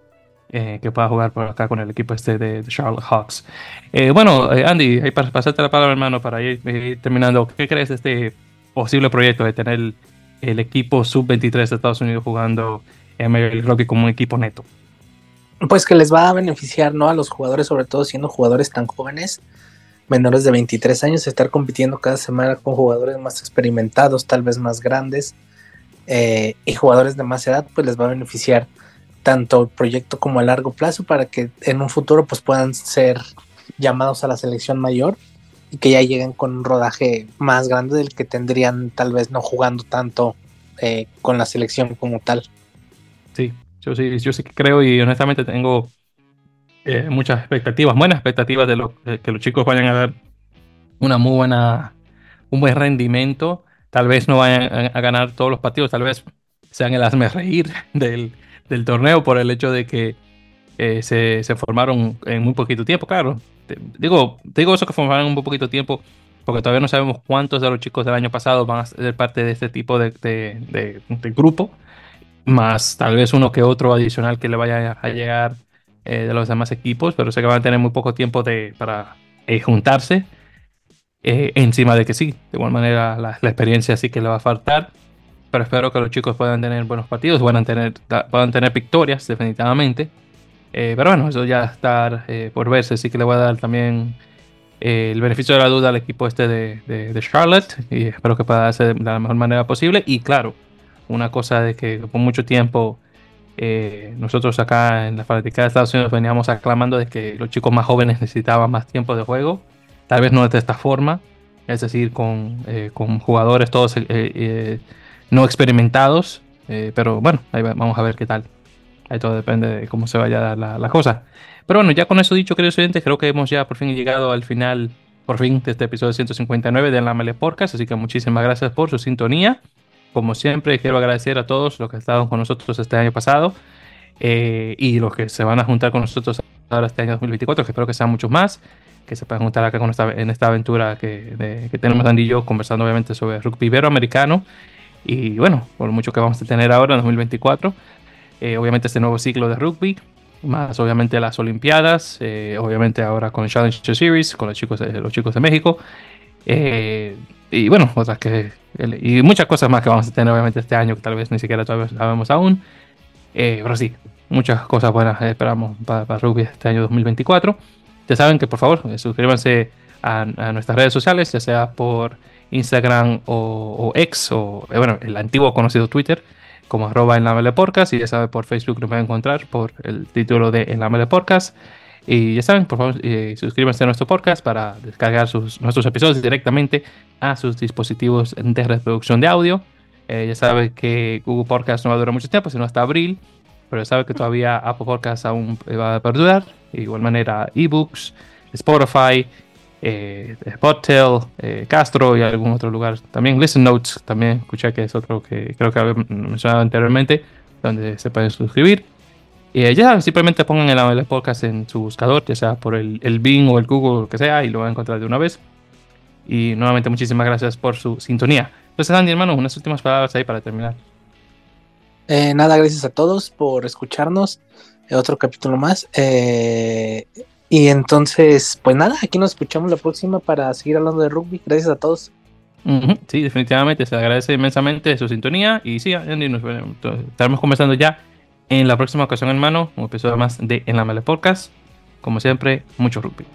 [SPEAKER 1] Eh, que pueda jugar por acá con el equipo este de, Charlotte Hawks. Eh, bueno, eh, Andy, ahí para pasarte la palabra, hermano, para ir, terminando, ¿qué crees de este posible proyecto de tener el, equipo sub-23 de Estados Unidos jugando en el rugby como un equipo neto?
[SPEAKER 2] Pues que les va a beneficiar, ¿no? A los jugadores, sobre todo siendo jugadores tan jóvenes, menores de 23 años, estar compitiendo cada semana con jugadores más experimentados, tal vez más grandes, y jugadores de más edad, pues les va a beneficiar tanto el proyecto como a largo plazo para que en un futuro pues puedan ser llamados a la selección mayor y que ya lleguen con un rodaje más grande del que tendrían tal vez no jugando tanto eh, con la selección como tal.
[SPEAKER 1] Sí, yo sí, yo sí creo y honestamente tengo eh, muchas expectativas, buenas expectativas de, lo, que los chicos vayan a dar una muy buena, un buen rendimiento. Tal vez no vayan a, ganar todos los partidos, tal vez sean el hazme reír del, del torneo por el hecho de que eh, se, se, formaron en muy poquito tiempo, claro. digo, digo eso que formaron en muy poquito tiempo porque todavía no sabemos cuántos de los chicos del año pasado van a ser parte de este tipo de, de, de, grupo, más tal vez uno que otro adicional que le vaya a llegar eh, de los demás equipos, pero sé que van a tener muy poco tiempo de, para eh, juntarse. encima de que sí, de igual manera la, la experiencia sí que le va a faltar pero espero que los chicos puedan tener buenos partidos, puedan tener, puedan tener victorias definitivamente. Eh, pero bueno, eso ya está eh, por verse, así que le voy a dar también eh, el beneficio de la duda al equipo este de, de, Charlotte y espero que pueda hacer de la mejor manera posible. Y claro, una cosa de que por mucho tiempo nosotros acá en la fanática de Estados Unidos veníamos aclamando de que los chicos más jóvenes necesitaban más tiempo de juego, tal vez no de esta forma, es decir, con, con jugadores todos no experimentados, eh, pero bueno, ahí vamos a ver qué tal. Ahí todo depende de cómo se vaya a dar la, cosa. Pero bueno, ya con eso dicho, queridos oyentes, creo que hemos ya por fin llegado al final, por fin, de este episodio 159 de la Mele Podcast. Así que muchísimas gracias por su sintonía. Como siempre, quiero agradecer a todos los que estaban con nosotros este año pasado eh, y los que se van a juntar con nosotros ahora este año 2024, que espero que sean muchos más, que se puedan juntar acá con esta, en esta aventura que, que tenemos Andy y yo conversando obviamente sobre rugby iberoamericano y bueno, por mucho que vamos a tener ahora en 2024, eh, obviamente este nuevo ciclo de rugby, más obviamente las Olimpiadas, eh, obviamente ahora con Challenge Series, con los chicos de, los chicos de México, eh, y bueno, otras que, y muchas cosas más que vamos a tener obviamente este año, que tal vez ni siquiera todavía sabemos aún, pero sí, muchas cosas buenas esperamos para, rugby este año 2024. Ya saben que por favor suscríbanse a, nuestras redes sociales, ya sea por Instagram o, X, o bueno, el antiguo conocido Twitter, como arroba en la Podcast, y ya saben por Facebook nos van a encontrar por el título de En la Podcast. Y ya saben, por favor, eh, suscríbanse a nuestro podcast para descargar sus, nuestros episodios directamente a sus dispositivos de reproducción de audio. Eh, ya saben que Google Podcast no va a durar mucho tiempo, sino hasta abril, pero ya saben que todavía Apple Podcast aún va a perdurar. De igual manera, eBooks, Spotify, eh, eh, Castro y algún otro lugar. También Listen Notes, también escuché que es otro que creo que había mencionado anteriormente, donde se pueden suscribir. Y ya simplemente pongan el, podcast en su buscador, ya sea por el, el Bing o el Google, lo que sea, y lo van a encontrar de una vez. Y nuevamente muchísimas gracias por su sintonía. Entonces, Andy, hermano, unas últimas palabras ahí para terminar.
[SPEAKER 2] Eh, nada, gracias a todos por escucharnos. Otro capítulo más. Eh, y entonces, pues nada, aquí nos escuchamos la próxima para seguir hablando de rugby. Gracias a todos.
[SPEAKER 1] Sí, definitivamente se agradece inmensamente su sintonía. Y sí, Andy, nos estaremos conversando ya en la próxima ocasión, hermano, un episodio más de En la Mele Podcast. Como siempre, mucho rugby.